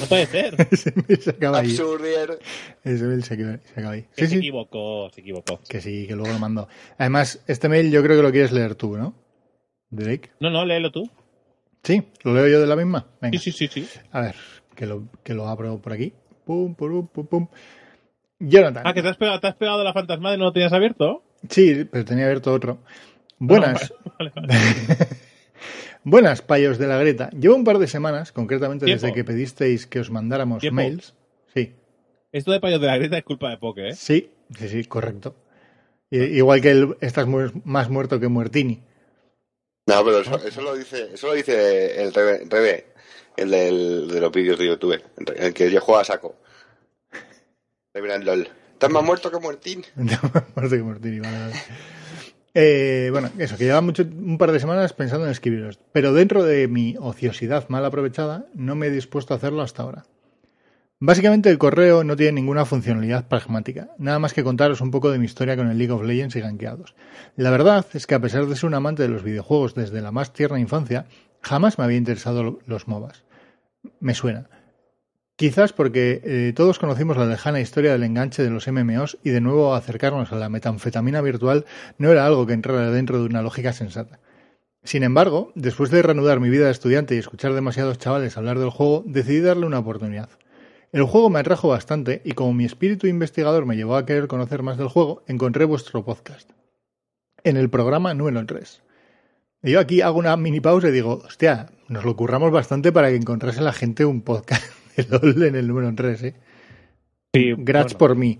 No puede ser. *laughs* Ese mail se acaba ahí. Absurdier. Ese mail se acaba, se acaba ahí. Que Sí, se sí. equivocó, se equivocó. Que sí, que luego lo mando. Además, este mail yo creo que lo quieres leer tú, ¿no? Drake. No, no, léelo tú. Sí, lo leo yo de la misma. Venga. Sí, sí, sí, sí. A ver, que lo, que lo abro por aquí. Pum, pum, pum, pum. Jonathan. Ah, que te has pegado, te has pegado la fantasma y no lo tenías abierto. Sí, pero tenía abierto otro. Buenas. *laughs* Vale, vale. *laughs* Buenas, payos de la Greta. Llevo un par de semanas, concretamente Tiempo. desde que pedisteis que os mandáramos Tiempo. mails. Sí, Esto de payos de la grieta es culpa de Poke, ¿eh? sí, sí, sí, correcto. Igual que el, estás mu- más muerto que Muertini. No, pero eso, eso lo dice, eso lo dice el Rebe, Rebe, el del- de los vídeos de YouTube, el que yo juego a saco. Reverend LOL. Estás más muerto que muertín. *laughs* muerto que Muertini, vale, vale. Eh, bueno, eso, que lleva mucho, un par de semanas pensando en escribiros. Pero dentro de mi ociosidad mal aprovechada, no me he dispuesto a hacerlo hasta ahora. Básicamente el correo no tiene ninguna funcionalidad pragmática, nada más que contaros un poco de mi historia con el League of Legends y ganqueados. La verdad es que a pesar de ser un amante de los videojuegos desde la más tierna infancia, jamás me había interesado lo- los MOBAs. Me suena. Quizás porque eh, todos conocimos la lejana historia del enganche de los MMOs y de nuevo acercarnos a la metanfetamina virtual no era algo que entrara dentro de una lógica sensata. Sin embargo, después de reanudar mi vida de estudiante y escuchar demasiados chavales hablar del juego, decidí darle una oportunidad. El juego me atrajo bastante y como mi espíritu investigador me llevó a querer conocer más del juego, encontré vuestro podcast. En el programa número 3. Y yo aquí hago una mini pausa y digo, hostia, nos lo curramos bastante para que encontrase la gente un podcast LOL en el número 3, ¿eh? Sí, Grats bueno, por mí.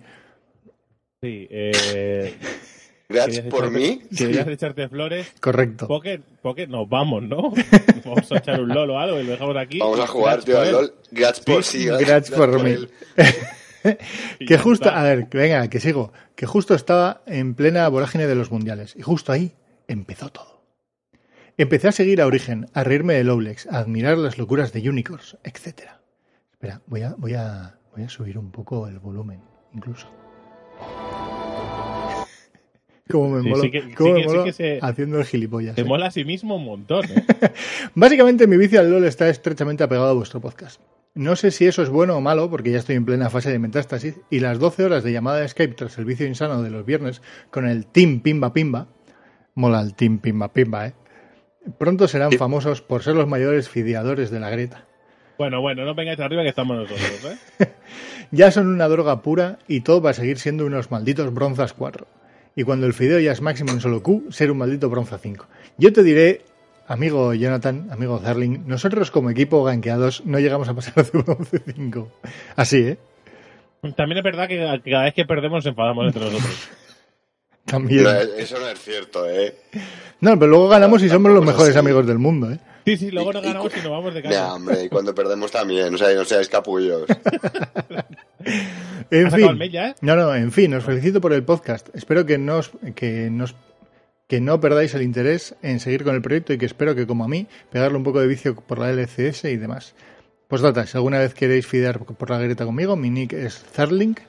Sí, eh, *laughs* Gracias por echarte- mí. Querías echarte flores. Correcto. Pocket, Pocket, nos vamos, ¿no? *laughs* Vamos a echar un LOL o algo y lo dejamos aquí. Vamos a jugar, Grats tío, por él. LOL. Grats por sí. Grats por mí. él. *laughs* Y Que justo, a ver, que venga, que sigo. Que justo estaba en plena vorágine de los mundiales. Y justo ahí empezó todo. Empecé a seguir a Origen, a reírme de Lowlex, a admirar las locuras de Unicorns, etc. Espera, voy a, voy a, voy a subir un poco el volumen, incluso. *laughs* Cómo me Sí, molo, sí que- cómo sí me que- sí molo que se- haciendo el gilipollas. Te eh. mola a sí mismo un montón, ¿eh? *laughs* Básicamente mi vicio al LOL está estrechamente apegado a vuestro podcast. No sé si eso es bueno o malo, porque ya estoy en plena fase de metástasis, y las 12 horas de llamada de Skype tras el vicio insano de los viernes con el Team Pimba Pimba, mola el Team Pimba Pimba, ¿eh? Pronto serán Sí. famosos por ser los mayores fideadores de la Greta. Bueno, bueno, no vengáis arriba que estamos nosotros, ¿eh? *laughs* Ya son una droga pura y todo va a seguir siendo unos malditos bronzas 4. Y cuando el fideo ya es máximo en solo Q, ser un maldito bronza 5. Yo te diré, amigo Jonathan, amigo Zarling, nosotros como equipo ganqueados no llegamos a pasar de bronce 5. Así, ¿eh? También es verdad que cada vez que perdemos nos enfadamos entre nosotros. *laughs* También. No, eso no es cierto, ¿eh? No, pero luego ganamos y somos los mejores así. amigos del mundo, ¿eh? Sí, sí, luego y- ganamos y nos vamos de casa. hombre, y cuando perdemos también, o sea, no seáis capullos. *laughs* En ¿Has sacado fin. el mail ya, eh? No, no, en fin, os felicito por el podcast. Espero que no, os- que, nos, que no perdáis el interés en seguir con el proyecto y que espero que, como a mí, pegarle un poco de vicio por la LCS y demás. Postdata, si alguna vez queréis fidear por la greta conmigo, mi nick es Zarlink.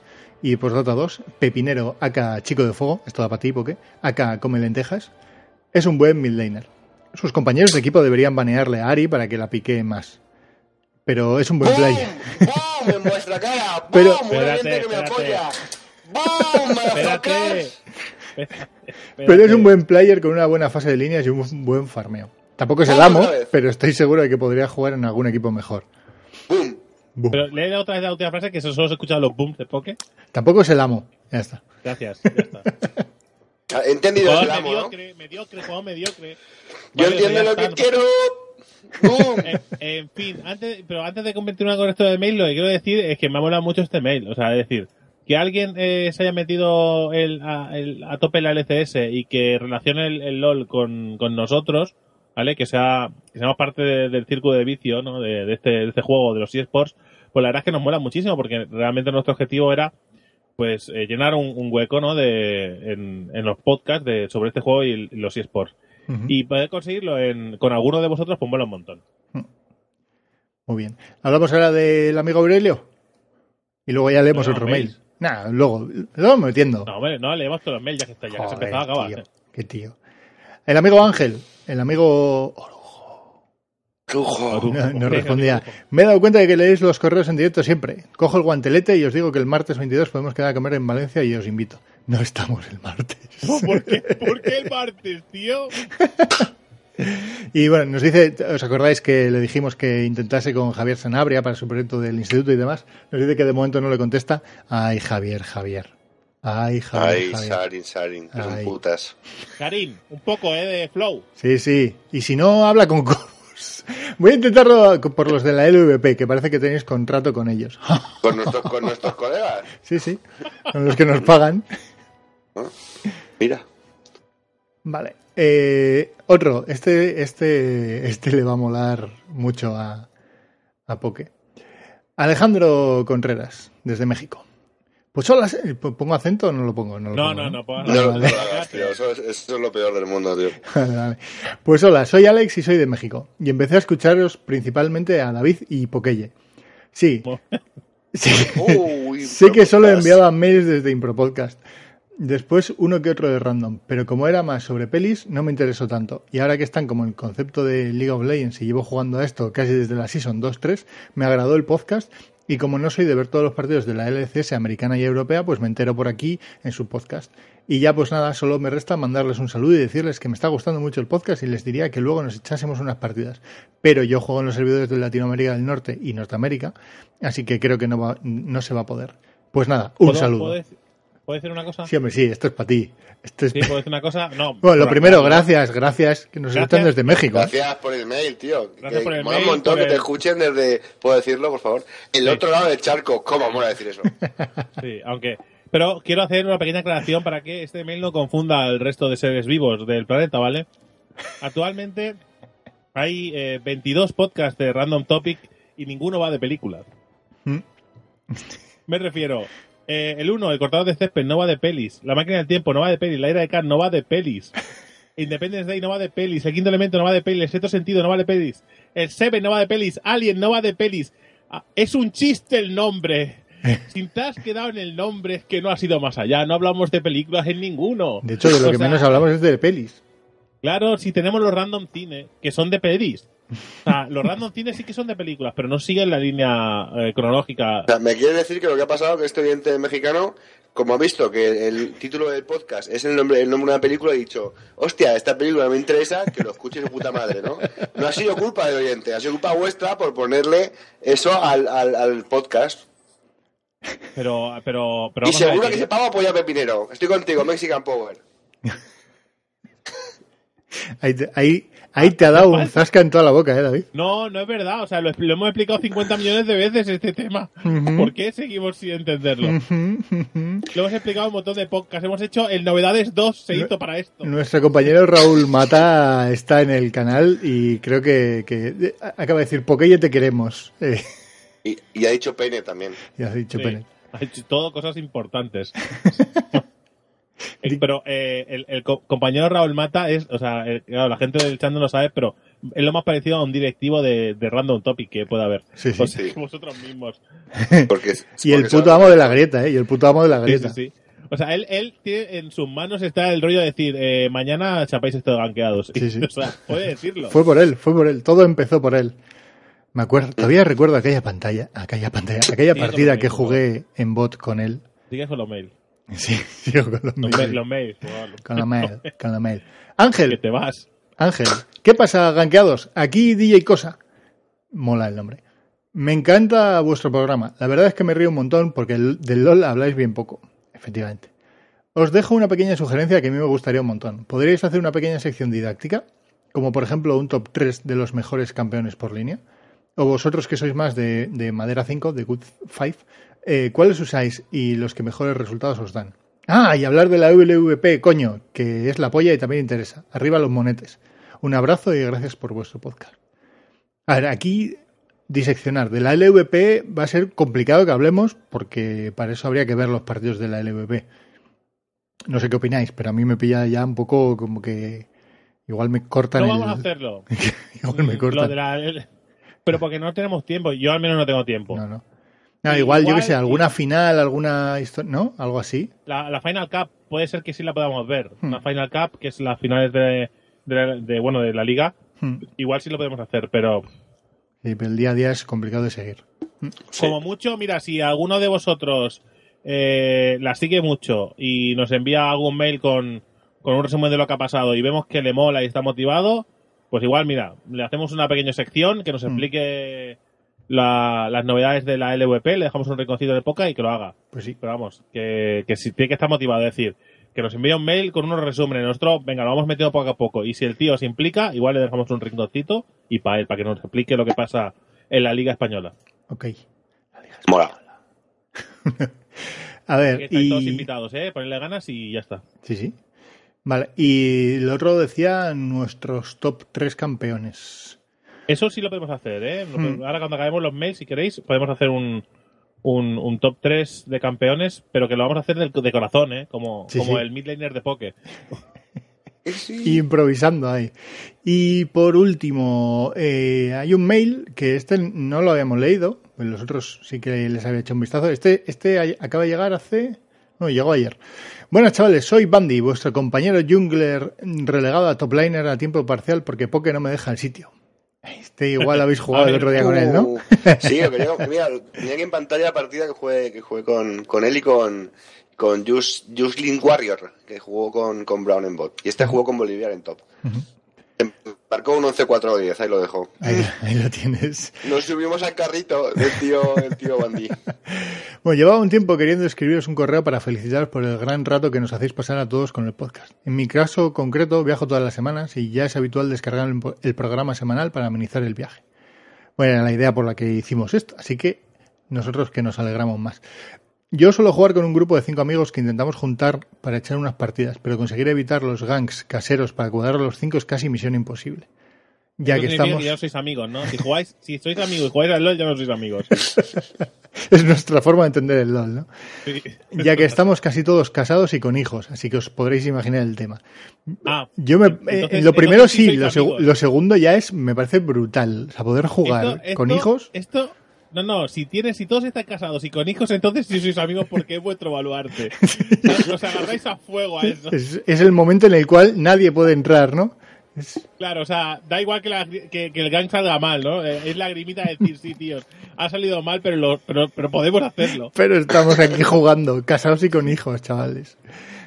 Y postdata 2, Pepinero, acá Chico de Fuego, esto da para ti, porque acá Come Lentejas, es un buen midlaner. Sus compañeros de equipo deberían banearle a Ari para que la pique más. Pero es un buen ¡Bum! player. ¡Bum! En vuestra cara. *laughs* ¡Bum! Pero- Espérate, gente que me apoya. *laughs* ¡Bum! Espérate. Pero es un buen player con una buena fase de líneas y un buen farmeo. Tampoco es el amo, pero estoy seguro de que podría jugar en algún equipo mejor. ¡Bum! Bum. Pero lee otra vez la última frase que solo se escuchan los booms de Poke. Tampoco es el amo. Ya está. Gracias, ya está. *laughs* He entendido el amo, ¿no? mediocre, mediocre, jugador mediocre. Yo Vale, entiendo lo que quiero. *laughs* En, en fin, antes, pero antes de continuar con esto del mail, lo que quiero decir es que me ha molado mucho este mail. O sea, es decir, que alguien eh, se haya metido el- a, el- a tope la LCS y que relacione el, el LOL con, con nosotros, ¿vale? Que sea que seamos parte de- del círculo de vicio, ¿no? De, de este, de este juego, de los eSports, pues la verdad es que nos mola muchísimo porque realmente nuestro objetivo era pues eh, llenar un, un hueco, ¿no? De, en, en los podcasts de, sobre este juego y, y los eSports. Y poder conseguirlo en, con alguno de vosotros, pues mola un montón. Muy bien. Hablamos ahora del amigo Aurelio. Y luego ya leemos No, otro mails. mail. Nah, luego. Lo vamos metiendo. No, hombre, no, leemos todos los mails ya que está, ya que se Joder, empezaba a acabar. tío, ¿eh? Qué tío. El amigo Ángel. El amigo Lujo. No, no respondía. Me he dado cuenta de que leéis los correos en directo siempre. Cojo el guantelete y os digo que el martes 22 podemos quedar a comer en Valencia y os invito. No estamos el martes. ¿Por qué? ¿Por qué el martes, tío? Y bueno, nos dice, ¿os acordáis que le dijimos que intentase con Javier Sanabria para su proyecto del instituto y demás? Nos dice que de momento no le contesta. Ay, Javier, Javier. Ay, Javier, Ay, Javier. Sarin, Sarin, que son putas. Karim, un poco, ¿eh? De flow. Sí, sí. Y si no, habla con. Voy a intentarlo por los de la LVP, que parece que tenéis contrato con ellos. *laughs* Con nuestros, con nuestros colegas. Sí, sí. Con los que nos pagan. Mira. Vale. Eh, otro. Este, este, este le va a molar mucho a, a Poke. Alejandro Contreras, desde México. Pues hola, eh, ¿pongo acento o no lo pongo? No, lo No, pongo, no, no, pongas No, no, vale. lo hagas, tío. Eso es, eso es lo peor del mundo, tío. *laughs* Vale. Pues hola, soy Alex y soy de México. Y empecé a escucharos principalmente a David y Pokeye. Sí. *laughs* sí. Uy, *laughs* sé que solo putas. enviaban mails desde Impropodcast. Después uno que otro de random, pero como era más sobre pelis, no me interesó tanto. Y ahora que están como el concepto de League of Legends y llevo jugando a esto casi desde la Season 2-3, me agradó el podcast y como no soy de ver todos los partidos de la LCS americana y europea, pues me entero por aquí en su podcast. Y ya pues nada, solo me resta mandarles un saludo y decirles que me está gustando mucho el podcast y les diría que luego nos echásemos unas partidas. Pero yo juego en los servidores de Latinoamérica del Norte y Norteamérica, así que creo que no, va, no se va a poder. Pues nada, un ¿Puedo- saludo. ¿puedo, dec- puedo decir una cosa? Sí, hombre, sí, esto es para ti. Esto es Sí, ¿puedo decir una cosa? No. *laughs* Bueno, lo primero, gracias, gracias, que nos Gracias. escuchan desde México. ¿eh? Gracias por el mail, tío. Gracias que por el mola mail, un montón que te el- escuchen desde, ¿puedo decirlo, por favor? El Sí. otro lado del charco. ¿Cómo mola decir eso? *laughs* Sí, aunque. Pero quiero hacer una pequeña aclaración para que este mail no confunda al resto de seres vivos del planeta, ¿vale? Actualmente hay eh, 22 podcasts de Random Topic y ninguno va de películas. Mm. Me refiero. Eh, el 1, el cortador de césped, no va de pelis. La máquina del tiempo no va de pelis. La era de Khan no va de pelis. *laughs* Independence Day no va de pelis. El quinto elemento no va de pelis. El sexto sentido no va de pelis. El Seven no va de pelis. Alien no va de pelis. Ah, es un chiste el nombre. *laughs* Si te has quedado en el nombre es que no ha sido más allá. No hablamos de películas en ninguno. De hecho, de lo O que sea, menos hablamos es de pelis. Claro, si tenemos los random cine, que son de pelis. O sea, los random cine sí que son de películas, pero no siguen la línea eh, cronológica. O sea, me quiere decir que lo que ha pasado que este oyente mexicano, como ha visto que el título del podcast es el nombre, el nombre de una película, ha dicho, hostia, esta película me interesa, que lo escuche su puta madre, ¿no? No ha sido culpa del oyente, ha sido culpa vuestra por ponerle eso al, al, al podcast. Pero, pero, pero Y seguro que- que se paga apoya Pepinero. Estoy contigo, Mexican Power. Ahí ahí, ahí te ha dado un zasca en toda la boca, ¿eh, David? No, no es verdad. O sea, lo, lo hemos explicado 50 millones de veces este tema. ¿Por qué seguimos sin entenderlo? Lo hemos explicado en un montón de podcasts. Hemos hecho el Novedades 2, se hizo para esto. Nuestro compañero Raúl Mata está en el canal y creo que, que acaba de decir, Pokeye te queremos. Eh, Y, y ha dicho pene también. ya has dicho, Sí, Pene. ha hecho todo cosas importantes. *laughs* Eh, pero eh, el, el co- compañero Raúl Mata es, o sea, el- claro, la gente del chat no lo sabe, pero es lo más parecido a un directivo de, de Random Topic que pueda haber. Sí, sí. O sea, Sí. *laughs* vosotros mismos. Porque, Y el porque puto amo de la grieta, ¿eh? Y el puto amo de la grieta. sí, sí. O sea, él, él tiene en sus manos está el rollo de decir, eh, mañana chapáis estos ganqueados. Sí, sí. *laughs* o sea, puede decirlo. Fue por él, fue por él. Todo empezó por él. Me acuerdo, todavía recuerdo aquella pantalla, aquella pantalla, aquella partida que jugué en bot con él. Sigue con los mails. *laughs* Sí, sigo con los Los, mails. mails, los mails. *laughs* Con con mail. Que Ángel, te vas. Ángel, ¿qué pasa, ganqueados? Aquí DJ Cosa. Mola el nombre. Me encanta vuestro programa. La verdad es que me río un montón porque el- del LOL habláis bien poco. Efectivamente. Os dejo una pequeña sugerencia que a mí me gustaría un montón. ¿Podríais hacer una pequeña sección didáctica? Como por ejemplo un top 3 de los mejores campeones por línea. O vosotros que sois más de, de Madera 5, de Good 5, eh, ¿cuáles usáis y los que mejores resultados os dan? Ah, y hablar de la WLVP, coño, que es la polla y también interesa. Arriba los monetes. Un abrazo y gracias por vuestro podcast. A ver, aquí diseccionar. De la LVP va a ser complicado que hablemos porque para eso habría que ver los partidos de la LVP. No sé qué opináis, pero a mí me pilla ya un poco como que igual me cortan No el... vamos a hacerlo. *laughs* igual me Lo cortan. de la- el- pero porque no tenemos tiempo. Yo al menos no tengo tiempo. No, no. No, igual, yo que sé, y- alguna final, alguna historia, ¿no? Algo así. La, la Final Cup puede ser que sí la podamos ver. Hmm. La Final Cup, que es las finales de, de, de, bueno, de la liga, Hmm. igual sí lo podemos hacer, pero Sí, pero el día a día es complicado de seguir. Sí. como mucho, mira, si alguno de vosotros eh, la sigue mucho y nos envía algún mail con, con un resumen de lo que ha pasado y vemos que le mola y está motivado, pues igual, mira, le hacemos una pequeña sección que nos Hmm. La- las novedades de la LVP, le dejamos un rinconcito de poca y que lo haga. Pues sí. Pero vamos, que, que si tiene que estar motivado, es decir, que nos envíe un mail con unos resúmenes. Nosotros, venga, lo vamos metiendo poco a poco. Y si el tío se implica, igual le dejamos un rinconcito y para él, para que nos explique lo que pasa en la Liga Española. Ok. Mola. *laughs* A Que ver, estáis todos y... invitados, ¿eh? Ponerle ganas y ya está. Sí, sí. Vale, y el otro decía nuestros top 3 campeones. Eso sí lo podemos hacer, ¿eh? Hmm. Ahora cuando acabemos los mails, si queréis, podemos hacer un, un, un top 3 de campeones, pero que lo vamos a hacer del- de, corazón, ¿eh? Como, Sí, como sí. el midlaner de Poke. *laughs* Improvisando ahí. Y por último, eh, hay un mail que este no lo habíamos leído, pues los otros sí que les había hecho un vistazo. Este, este acaba de llegar hace... No, llegó ayer. Buenas chavales, soy Bandy, vuestro compañero jungler relegado a top laner a tiempo parcial porque Poke no me deja el sitio. Este igual habéis jugado el otro día con él, ¿no? *laughs* Sí, lo que mira, tenía aquí en pantalla la partida que jugué, que jugué con, con él y con, con Jus, Juslin Warrior, que jugó con, con Brown en bot. Y este jugó con Boliviar en top. Marcó un 11-4-10, ahí lo dejo. Ahí, ahí lo tienes. Nos subimos al carrito del tío, el tío Bandy. *laughs* Bueno, llevaba un tiempo queriendo escribiros un correo para felicitaros por el gran rato que nos hacéis pasar a todos con el podcast. En mi caso concreto, viajo todas las semanas y ya es habitual descargar el programa semanal para amenizar el viaje. Bueno, era la idea por la que hicimos esto, así que nosotros que nos alegramos más. Yo suelo jugar con un grupo de cinco amigos que intentamos juntar para echar unas partidas, pero conseguir evitar los gangs caseros para cuadrar a los cinco es casi misión imposible. Ya Eso que estamos... ya no sois amigos, ¿no? Si jugáis, si sois amigos y jugáis al LOL, ya no sois amigos. *laughs* es nuestra forma de entender el LOL, ¿no? Sí. Ya que estamos casi todos casados y con hijos, así que os podréis imaginar el tema. Ah, Yo me, entonces- eh, lo primero sí lo, segu- amigos. lo segundo ya es, me parece brutal. O sea, poder jugar Esto- esto- con hijos. Esto, no, no, si tienes, si todos están casados y con hijos, entonces sí sois amigos porque es vuestro baluarte. *laughs* Os agarráis a fuego a eso. Es, es el momento en el cual nadie puede entrar, ¿no? Es- Claro, o sea, da igual que, la- que- que el gang salga mal, ¿no? Eh, Es lagrimita de decir, sí, tíos, ha salido mal, pero, lo- pero, pero podemos hacerlo. pero estamos aquí jugando, casados y con hijos, chavales.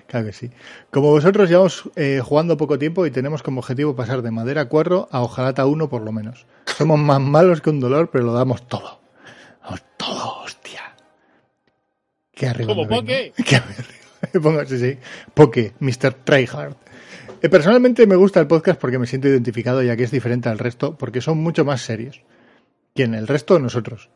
Claro que sí. Como vosotros llevamos eh, jugando poco tiempo y tenemos como objetivo pasar de madera 4 a ojalata 1 por lo menos. Somos más malos que un dolor, pero lo damos todo. Todo, hostia. Qué arriba. *laughs* Qué arriba. Me pongo, sí, sí. Poke, Mr. Tryhard. Eh, personalmente me gusta el podcast porque me siento identificado ya que es diferente al resto, porque son mucho más serios. ¿Quién? ¿El resto o nosotros?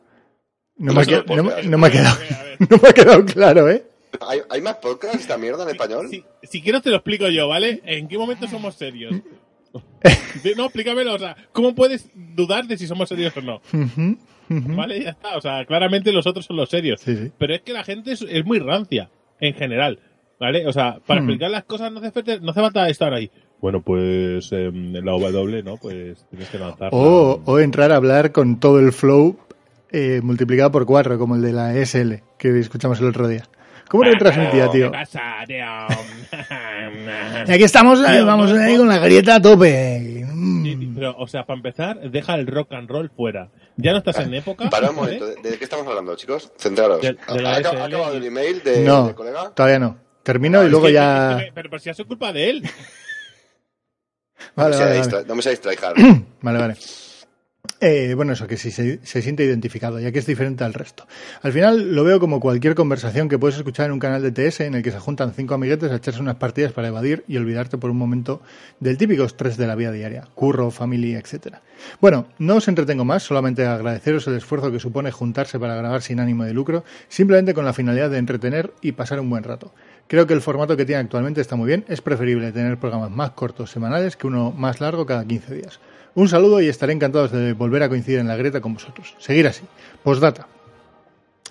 No me, ha Nosotros, qued- no me- podcast. no me ha quedado, *laughs* no me ha claro, ¿eh? ¿Hay, ¿Hay más podcasts esta mierda en español? Si, si quieres te lo explico yo, ¿vale? ¿En qué momento somos serios? *laughs* No, explícamelo, o sea, ¿cómo puedes dudar de si somos serios o no? ¿Vale? Ya está, o sea, claramente los otros son los serios. Sí, sí. Pero es que la gente es, es muy rancia, en general. ¿Vale? O sea, para Hmm. explicar las cosas no hace, falta- no hace falta estar ahí. Bueno, pues em, la W, ¿no? Pues tienes que lanzar. O, o entrar a hablar con todo el flow eh, multiplicado por cuatro, como el de la SL que escuchamos el otro día. ¿Cómo lo transmitía, tío? ¿Qué pasa, tío? Y *laughs* aquí estamos, eh, Tío, vamos no, ahí no. con la grieta a tope. Mm. Sí, pero, o sea, para empezar, deja el rock and roll fuera. Ya no estás en época. Para un momento, ¿de, de qué estamos hablando, chicos? Centraros. De- de la ¿Ha, SL acabado el email de, No, de colega? todavía no. Termino y Es luego que- ya... es pero, pero si ha sido culpa de él. *laughs* Vale, no, me *clears throat* vale, vale. no me seáis tryhard. Vale, vale. Eh, bueno, eso, que sí se, se siente identificado, ya que es diferente al resto. Al final lo veo como cualquier conversación que puedes escuchar en un canal de TS en el que se juntan cinco amiguetes a echarse unas partidas para evadir y olvidarte por un momento del típico estrés de la vida diaria, curro, familia, etcétera. Bueno, no os entretengo más, solamente agradeceros el esfuerzo que supone juntarse para grabar sin ánimo de lucro, simplemente con la finalidad de entretener y pasar un buen rato. Creo que el formato que tiene actualmente está muy bien, es preferible tener programas más cortos semanales que uno más largo cada 15 días. Un saludo y estaré encantado de volver a coincidir en la grieta con vosotros. Seguir así. Postdata.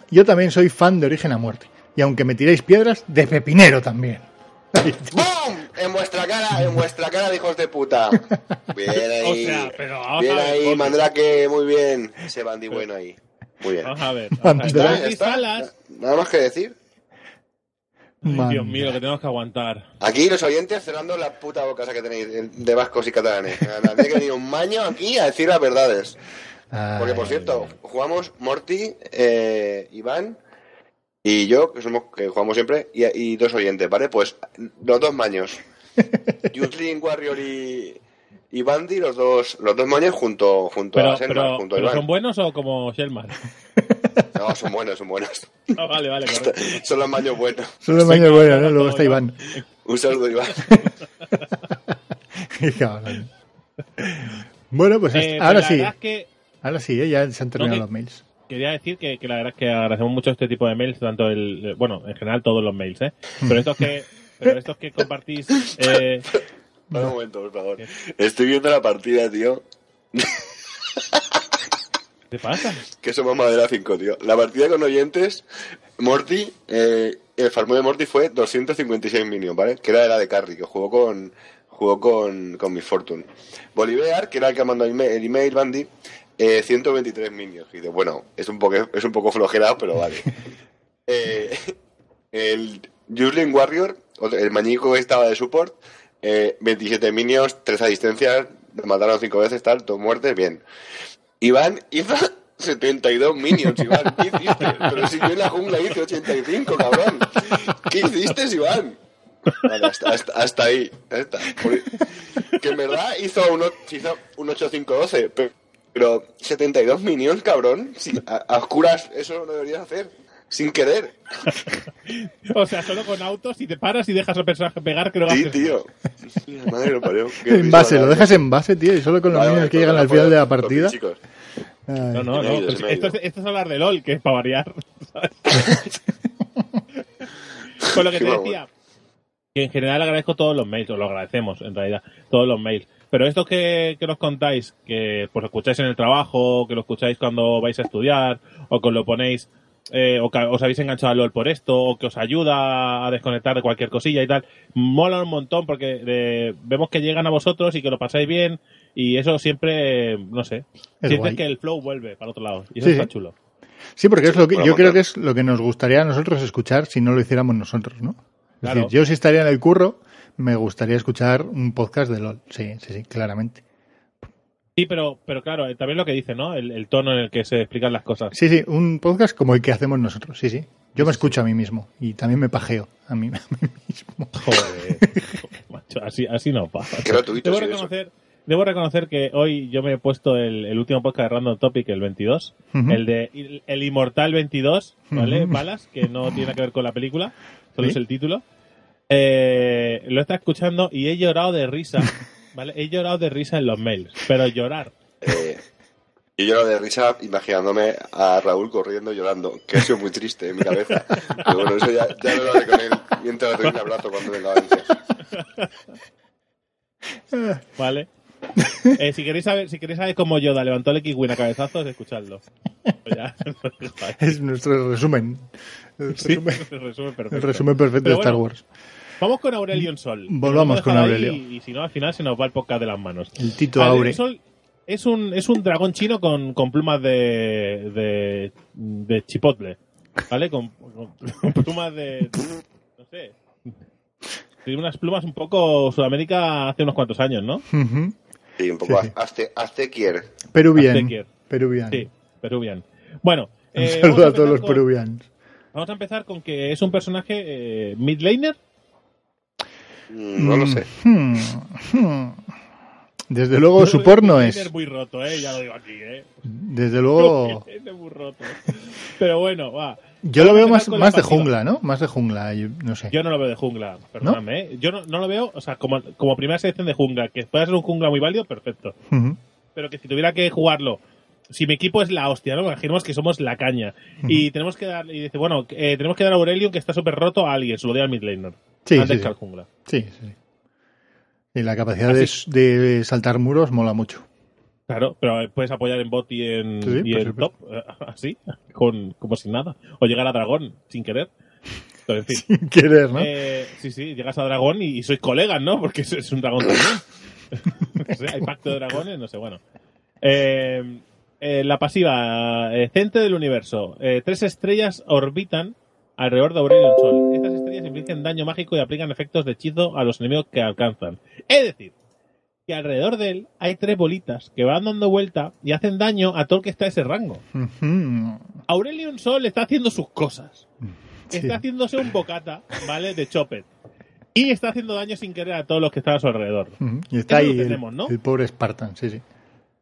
Yo también soy fan de Origen a Muerte. Y aunque me tiréis piedras, de pepinero también. ¡Bum! En vuestra cara, en vuestra cara, hijos de puta. Bien ahí. *laughs* O sea, pero vamos bien a ver, ahí. Mandrake, muy bien. Ese bandy bueno ahí. Muy bien. Vamos a ver. Vamos a ver. ¿Ya Jordi está? Nada más que decir. Ay. Dios mío, lo que tenemos que aguantar. Aquí los oyentes cerrando la puta boca esa que tenéis de vascos y catalanes. Nadie que venir un maño aquí a decir las verdades. Porque, por cierto, jugamos Morty, eh, Iván y yo, que somos que jugamos siempre, y, y dos oyentes, ¿vale? Pues los dos maños. *laughs* Yutlin, Warrior y, y Bandy, los dos, los dos maños junto, junto Pero, a Selma, pero, junto a pero Iván. ¿son buenos o como Shellman? No, son buenos, son buenos. Ah, vale, vale, correcto. *laughs* Son los maños buenos. Solo el Venga, maño bueno, vamos ¿no? Luego está Iván. Un saludo, Iván. *laughs* Bueno, pues Eh, ahora pues sí. es que Ahora sí, ¿eh? ya se han terminado que- los mails. quería decir que, que la verdad es que agradecemos mucho este tipo de mails, tanto el, bueno, en general todos los mails, ¿eh? Pero estos que, pero estos que compartís, *laughs* eh, Para un momento, por favor. Estoy viendo la partida, tío. ¿qué pasa? Que somos madera 5, tío. La partida con oyentes, Morty, eh, el farmo de Morty fue 256 minions, ¿vale? Que era de la de Carry, que jugó con jugó con, con Miss Fortune. Bolivar, que era el que mandó el email, Bandy, eh, 123 minions. Y de, bueno, es un poco, es un poco flojerado, pero vale. *laughs* Eh, el Juslin Warrior, el mañico que estaba de support, eh, 27 minions, 3 asistencias, mataron 5 veces, tal, dos muertes, bien. Iván hizo *laughs* 72 minions, Iván. ¿Qué hiciste? Pero si yo en la jungla hice 85, cabrón. ¿Qué hiciste, Iván? Vale, hasta, hasta, hasta ahí. ya está. Que en verdad hizo un, hizo un 8512, pero, pero 72 minions, cabrón. Si a, a oscuras eso lo deberías hacer. Sin querer. *laughs* O sea, solo con autos, si te paras y dejas al personaje pegar, creo que Sí, tío. Madre lo parió. *laughs* En base, lo dejas en base, tío, y solo con los Vale, niños que llegan pues al final de la pues, partida. chicos. No, no, no. ha esto, es, esto es hablar de LOL, que es para variar. ¿sabes? *laughs* Con lo que te decía, que en general agradezco todos los mails, o lo agradecemos en realidad, todos los mails. Pero esto que, que nos contáis, que pues lo escucháis en el trabajo, que lo escucháis cuando vais a estudiar, o que os lo ponéis, eh, o que os habéis enganchado al LOL por esto, o que os ayuda a desconectar de cualquier cosilla y tal, mola un montón porque eh, vemos que llegan a vosotros y que lo pasáis bien, y eso siempre, no sé, Es sientes guay. que el flow vuelve para otro lado, y eso Sí, está sí. chulo. Sí, porque es lo que yo creo que es lo que nos gustaría a nosotros escuchar si no lo hiciéramos nosotros, ¿no? Es Claro. decir, yo si estaría en el curro, me gustaría escuchar un podcast de LOL. Sí, sí, sí, claramente. Sí, pero, pero claro, eh, también lo que dice, ¿no? El, el tono en el que se explican las cosas. Sí, sí, un podcast como el que hacemos nosotros, sí, sí. Yo me escucho a mí mismo y también me pajeo a mí, *laughs* a mí mismo. Joder, *laughs* macho, así, así no pasa. Qué gratuito Debo reconocer, debo reconocer que hoy yo me he puesto el, el último podcast de Random Topic, el 22, Ujú. el de el, el Inmortal 22, ¿vale? Balas, que no tiene nada que ver con la película, solo ¿Sí? es el título. Eh, lo está escuchando y he llorado de risa, *laughs* ¿vale? He llorado de risa en los mails, pero llorar. Eh, y yo de risa imaginándome a Raúl corriendo llorando, que ha sido muy triste en mi cabeza. Pero bueno, eso ya, ya lo haré con él mientras le doy un abrazo cuando venga a Valencia. ¿Vale? Eh, si queréis saber, si queréis saber cómo Yoda levantó el X-Wing a cabezazos, escuchadlo. Pues. Es nuestro resumen. El Sí, resumen, el resumen perfecto. el resumen perfecto de Star bueno, Wars. Vamos con Aurelion Sol. Volvamos con Aurelio. Y, si no, al final se nos va el podcast de las manos. El Tito Aurelio Aure. Sol es un, es un dragón chino con, con plumas de, de, de chipotle. ¿Vale? Con, con- con *laughs* plumas de. No sé. Tiene unas plumas un poco Sudamérica hace unos cuantos años, ¿no? Sí, un poco Sí, sí. quiere. Peruvian. Aztequier. Peruvian. Sí, peruvian. Bueno. Un eh, saludo vamos a todos los con- peruvianos. Vamos a empezar con que es un personaje eh, midlaner. Mm, No lo sé. Hmm, hmm. Desde luego su porno es. muy roto, ¿eh? Ya lo digo aquí, ¿eh? Desde luego. *laughs* Muy roto. Pero bueno, va. Yo lo veo más, más de jungla, ¿no? Más de jungla, yo no sé. Yo no lo veo de jungla, perdóname. ¿eh? Yo no, no lo veo, o sea, como, como primera selección de jungla, que puede ser un jungla muy válido, perfecto. Pero que si tuviera que jugarlo, si mi equipo es la hostia, ¿no? Imaginemos que somos la caña. Y tenemos que dar, y dice, bueno, eh, tenemos que dar a Aurelion que está súper roto a alguien, se lo doy al midlaner. Sí, antes sí, que sí. al jungla. Sí. Y la capacidad de, de saltar muros mola mucho. Claro, pero puedes apoyar en bot y en, Sí, y top, eh, *laughs* así, con, como sin nada. O llegar a dragón, sin querer. *laughs* Sin querer, ¿no? Eh, sí, sí, llegas a dragón y, y sois colegas, ¿no? Porque es, *laughs* es un dragón también. no sé, hay pacto de dragones, no sé, bueno. Eh, eh, la pasiva, eh, centro del universo. Eh, tres estrellas orbitan alrededor de Aurelion Sol. Estas estrellas infligen daño mágico y aplican efectos de hechizo a los enemigos que alcanzan. Es decir, que alrededor de él hay tres bolitas que van dando vuelta y hacen daño a todo el que está a ese rango. Ujú. Aurelion Sol está haciendo sus cosas. Sí. Está haciéndose un bocata, ¿vale? De Chopet. Y está haciendo daño sin querer a todos los que están a su alrededor. Y está ahí lo el, tenemos, ¿no? el pobre Spartan, sí, sí.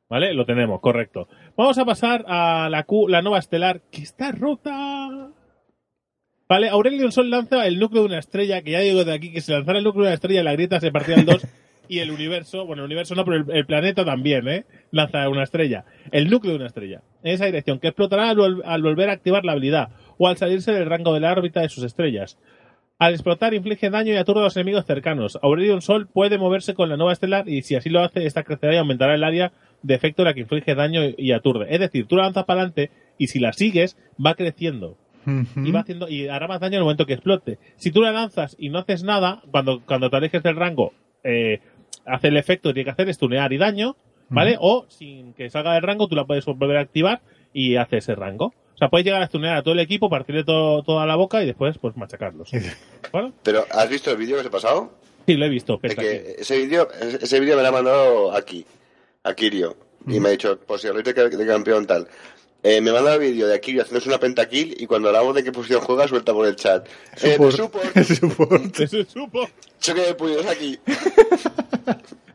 ¿Vale? Lo tenemos, correcto. Vamos a pasar a la Q, la nueva estelar, que está rota. Vale, Aurelion Sol lanza el núcleo de una estrella, que ya digo de aquí que si lanzara el núcleo de una estrella, la grieta se partía en dos. *laughs* y el universo, bueno, el universo no, pero el, el planeta también, ¿eh? Lanza una estrella. El núcleo de una estrella. En esa dirección, que explotará al, vol- al volver a activar la habilidad o al salirse del rango de la órbita de sus estrellas. Al explotar inflige daño y aturde a los enemigos cercanos. Aurelion Sol puede moverse con la nueva estelar y si así lo hace, esta crecerá y aumentará el área de efecto a la que inflige daño y aturde. Es decir, tú la lanzas para adelante y si la sigues, va creciendo y va haciendo y hará más daño en el momento que explote. Si tú la lanzas y no haces nada, cuando, cuando te alejes del rango, eh, hace el efecto que tiene que hacer es tunear y daño, ¿vale? O sin que salga del rango, tú la puedes volver a activar y hace ese rango. O sea, puedes llegar a tunear a todo el equipo, partirle todo, toda la boca y después, pues, machacarlos. ¿Vale? Pero, ¿has visto el vídeo que os he pasado? Sí, lo he visto. Es que ese vídeo ese vídeo me lo ha mandado aquí, a Kirio. Y me ha dicho, posibilidad de, de campeón tal. Eh, me manda el vídeo de aquí haciéndose una pentakill y cuando hablamos de qué posición juega suelta por el chat. Eh, Support. *laughs* support. *laughs* Support. Eso es support. Choque de puños aquí.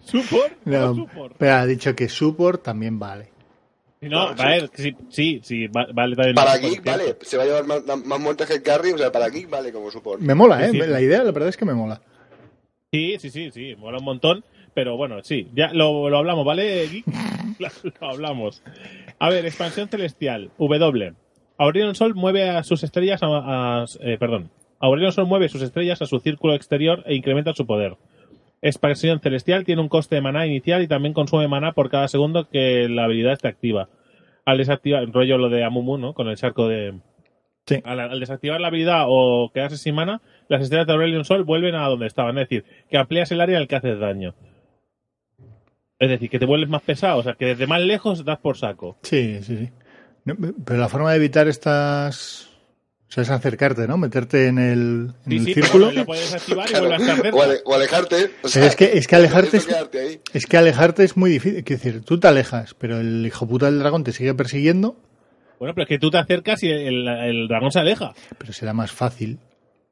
Support. No, No, support. pero ha dicho que support también vale. Si no, ver, sí, sí, sí, va- vale también. Para geek, vale. Se va a llevar más, más muertes que el carry. O sea, para geek vale como support. Me mola, ¿eh? Sí, sí. La idea, la verdad es que me mola. Sí, sí, sí, sí, mola un montón. Pero bueno, sí, ya lo, lo hablamos, ¿vale, Geek? *laughs* *laughs* lo hablamos. A ver, expansión celestial, W. Aurelion Sol mueve a sus estrellas a, a- eh, perdón. Aurelion Sol mueve sus estrellas a su círculo exterior e incrementa su poder. Expansión celestial tiene un coste de maná inicial y también consume maná por cada segundo que la habilidad esté activa. Al desactivar, rollo lo de Amumu, ¿no? Con el charco de, Sí. al, al desactivar la habilidad o quedarse sin mana, las estrellas de Aurelion Sol vuelven a donde estaban. Es decir, que amplías el área en el que haces daño. Es decir, que te vuelves más pesado. O sea, que desde más lejos das por saco. Sí, sí, sí. Pero la forma de evitar estas... O sea, es acercarte, ¿no? Meterte en el, en Sí, el sí, círculo. lo puedes activar y vuelves a. O, ale- o alejarte. O Pero es que- es que alejarte es- ahí. Es que alejarte es muy difícil. Quiero decir, tú te alejas, pero el hijo puta del dragón te sigue persiguiendo, Bueno, pero es que tú te acercas y el, el dragón se aleja. pero será más fácil.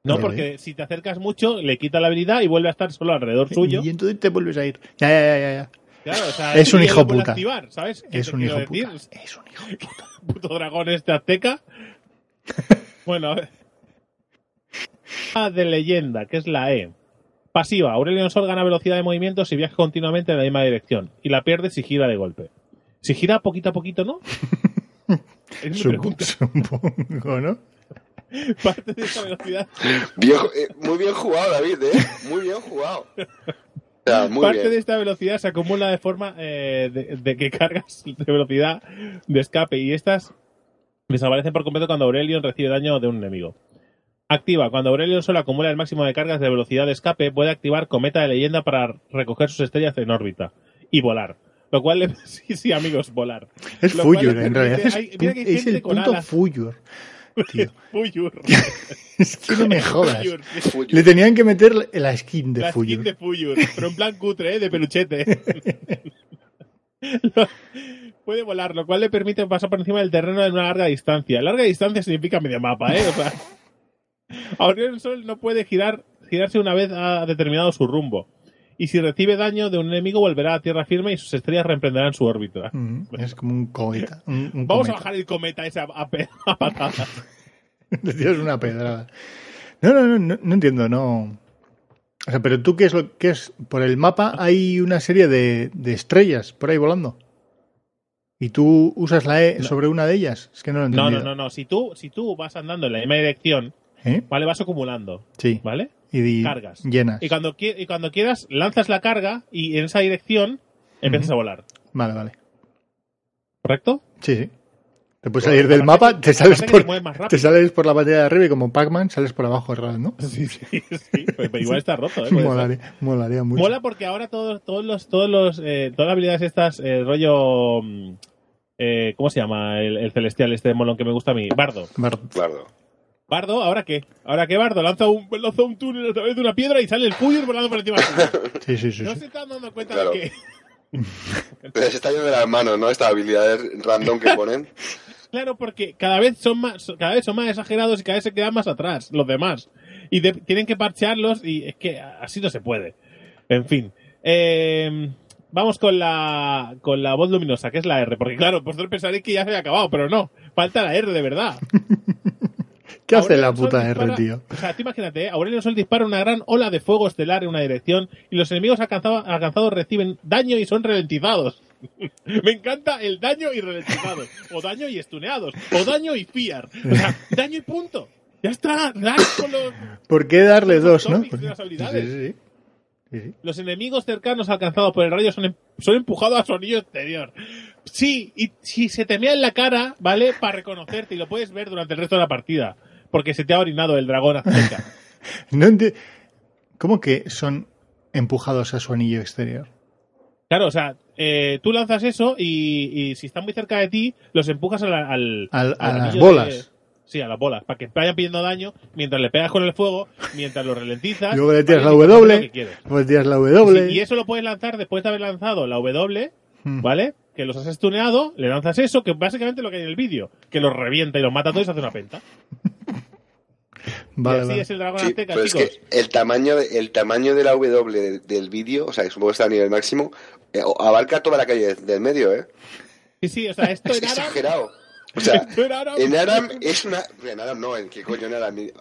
No, porque si te acercas mucho, le quita la habilidad y vuelve a estar solo alrededor suyo. Y entonces te vuelves a ir. Ya, ya, ya, ya. ya. Claro, o sea, Es un hijo puta. activar, ¿sabes? ¿Qué Es un hijo decir? puta. Es un hijo puta. *laughs* puto dragón este azteca. *laughs* bueno, a ver. Ah, de leyenda, que es la E. Pasiva. Aurelion Sol gana velocidad de movimiento si viaja continuamente en la misma dirección. Y la pierde si gira de golpe. Si gira poquito a poquito, ¿no? *laughs* Es mi Sup- pregunta. Supongo, ¿no? Parte de esa velocidad, Viejo- eh, muy bien jugado, David, ¿eh? Muy bien jugado. O sea, muy parte bien. de esta velocidad se acumula de forma eh, de, de que cargas de velocidad de escape. Y estas desaparecen por completo cuando Aurelion recibe daño de un enemigo. Activa. Cuando Aurelion solo acumula el máximo de cargas de velocidad de escape, puede activar Cometa de Leyenda para recoger sus estrellas en órbita y volar. Lo cual le... *laughs* Sí, sí, amigos, volar. Es Lo Fuyur, en realidad. Es, hay- mira que hay es gente el con punto alas. Fuyur. Tío. *laughs* Fuyur. *laughs* Es que no me jodas. Fuyur. Le tenían que meter la skin de La Fuyur. skin de Fuyur. Pero en plan cutre, ¿eh? de peluchete. Lo- Puede volar, lo cual le permite pasar por encima del terreno en una larga distancia. Larga distancia significa medio mapa, ¿eh? O sea, *laughs* Aurelion Sol no puede girar, girarse una vez ha determinado su rumbo. Y si recibe daño de un enemigo, volverá a tierra firme y sus estrellas reemprenderán su órbita. Mm, Es como un cometa. un- un Vamos a bajar el cometa ese a, a *laughs* a patadas. *laughs* Tiras una pedrada. No, no, no, no, no entiendo, no. O sea, pero tú, ¿qué es lo que es? Por el mapa hay una serie de, de estrellas por ahí volando. Y tú usas la E sobre una de ellas. Es que no lo he No, no, no, no. Si tú, si tú vas andando en la misma dirección, ¿Eh? ¿vale? Vas acumulando, Sí. ¿vale? Y, Cargas. llenas. Y cuando, y cuando quieras, lanzas la carga y en esa dirección empiezas a volar. Vale, vale. ¿Correcto? Sí, sí. Te puedes salir del mapa, que- te sales, por, te sales por la pantalla de arriba y como Pac-Man sales por abajo, ¿no? *laughs* Sí, sí, sí. *laughs* Pero, igual está roto, ¿eh? Molaría, molaría mucho. Mola porque ahora todos, todos los, todos los, eh, todas las habilidades estas, eh, rollo, mm, eh, ¿cómo se llama? El, el celestial, este molón que me gusta a mí. Bardo. Bar- Claro. Bardo, ¿ahora qué? ¿Ahora qué Bardo? Lanza un, lanza un túnel a través de una piedra y sale el Fuyur volando por encima. *laughs* Sí, sí, sí. No sí. se están dando cuenta Claro. de que, *laughs* Les está yendo de las manos, ¿no? Estas habilidades random que ponen. *laughs* claro, porque cada vez son más, cada vez son más exagerados y cada vez se quedan más atrás los demás. Y de- tienen que parchearlos y es que así no se puede. En fin. Eh, vamos con la, con la voz luminosa, que es la R. Porque claro, vosotros pensaréis que ya se había acabado, pero no. Falta la R de verdad. *laughs* ¿Qué hace la Sol puta R, dispara- tío? O sea, tú imagínate, ¿eh? Aurelion Sol dispara una gran ola de fuego estelar en una dirección y los enemigos alcanzados reciben daño y son ralentizados. *laughs* Me encanta el daño y ralentizados. O daño y estuneados. O daño y fiar. O sea, *laughs* daño y punto. Ya está. Con los, ¿Por qué darle dos, no? Sí, sí, sí. Sí, sí. los enemigos cercanos alcanzados por el rayo son, em- son empujados a su anillo exterior. Sí, y si se te mea en la cara, ¿vale? Para reconocerte y lo puedes ver durante el resto de la partida. Porque se te ha orinado el dragón azteca. *laughs* No ¿Cómo que son empujados a su anillo exterior? Claro, o sea, eh, tú lanzas eso y, y si están muy cerca de ti, los empujas al, al, Al- a las bolas. Sí, a las bolas, para que vayan pidiendo daño mientras le pegas con el fuego, mientras lo ralentizas. Luego le tiras la haces lo W, le tiras la Sí, W. y eso lo puedes lanzar después de haber lanzado la W, Hmm. ¿vale? que los has estuneado, le lanzas eso, que básicamente es lo que hay en el vídeo, que los revienta y los mata a todos y se hace una penta. *laughs* Vale, y así vale. es el dragón Sí, azteca, pero es chicos. que el tamaño, de, el tamaño de la W de- del vídeo, o sea, que supongo que está a nivel máximo, eh, abarca toda la calle del medio, ¿eh? Sí, sí, o sea, esto Es exagerado. O sea, *laughs* en Aram, en Aram es una... En Aram no, en qué coño en Aram. Eh,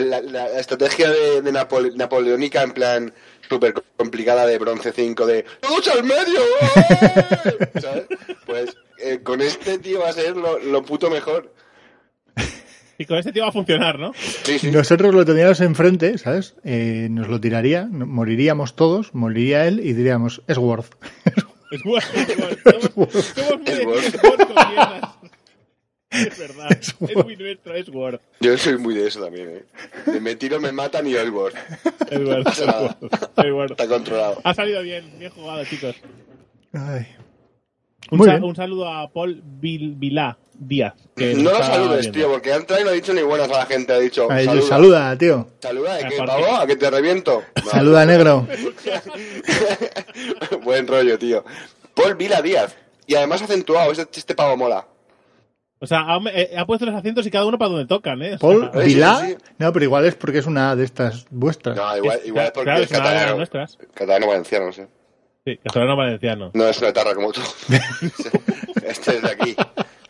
La, estrategia de, de Napole- napoleónica en plan súper complicada de bronce 5 de ¡Todos al medio! ¡eh! ¿Sabes? Pues eh, con este tío va a ser lo, lo puto mejor. y con este tío va a funcionar, ¿no? Sí, sí. Nosotros lo tendríamos enfrente, ¿sabes? Eh, nos lo tiraría, moriríamos todos, moriría él y diríamos, es worth. Es bueno, es bueno. *laughs* Somos, somos muy Es de Word. Word con mierdas. Es *laughs* verdad, es, Word. muy nuestro, es Word. Yo soy muy de eso también, ¿eh? De me tiro, me matan y el Word. Es Word, *laughs* es. Está controlado. Ha salido bien, bien jugado, chicos. Ay. Un, Muy sa- bien. un saludo a Paul Vil- Vilá Díaz. que No lo saludes, viendo. tío, porque antes no ha dicho ni buenas a la gente. Ha dicho, Ay, saluda. saluda, tío. Saluda, ¿de qué, pavo? que- ¿A que te reviento? No. Saluda, *laughs* negro. Buen rollo, tío. Paul Vila Díaz. Y además acentuado, este, este pavo mola. O sea, ha, eh, ha puesto los asientos y cada uno para donde tocan, ¿eh? O sea, Paul Sí, sí, Vilá. sí. No, pero igual es porque es una de estas vuestras. No, igual, es- igual es porque claro, es es una de las catalano. nuestras. Catalano valenciano, no sé. Sí, castellano valenciano. No es una tarra como tú. *laughs* *laughs* este es de aquí.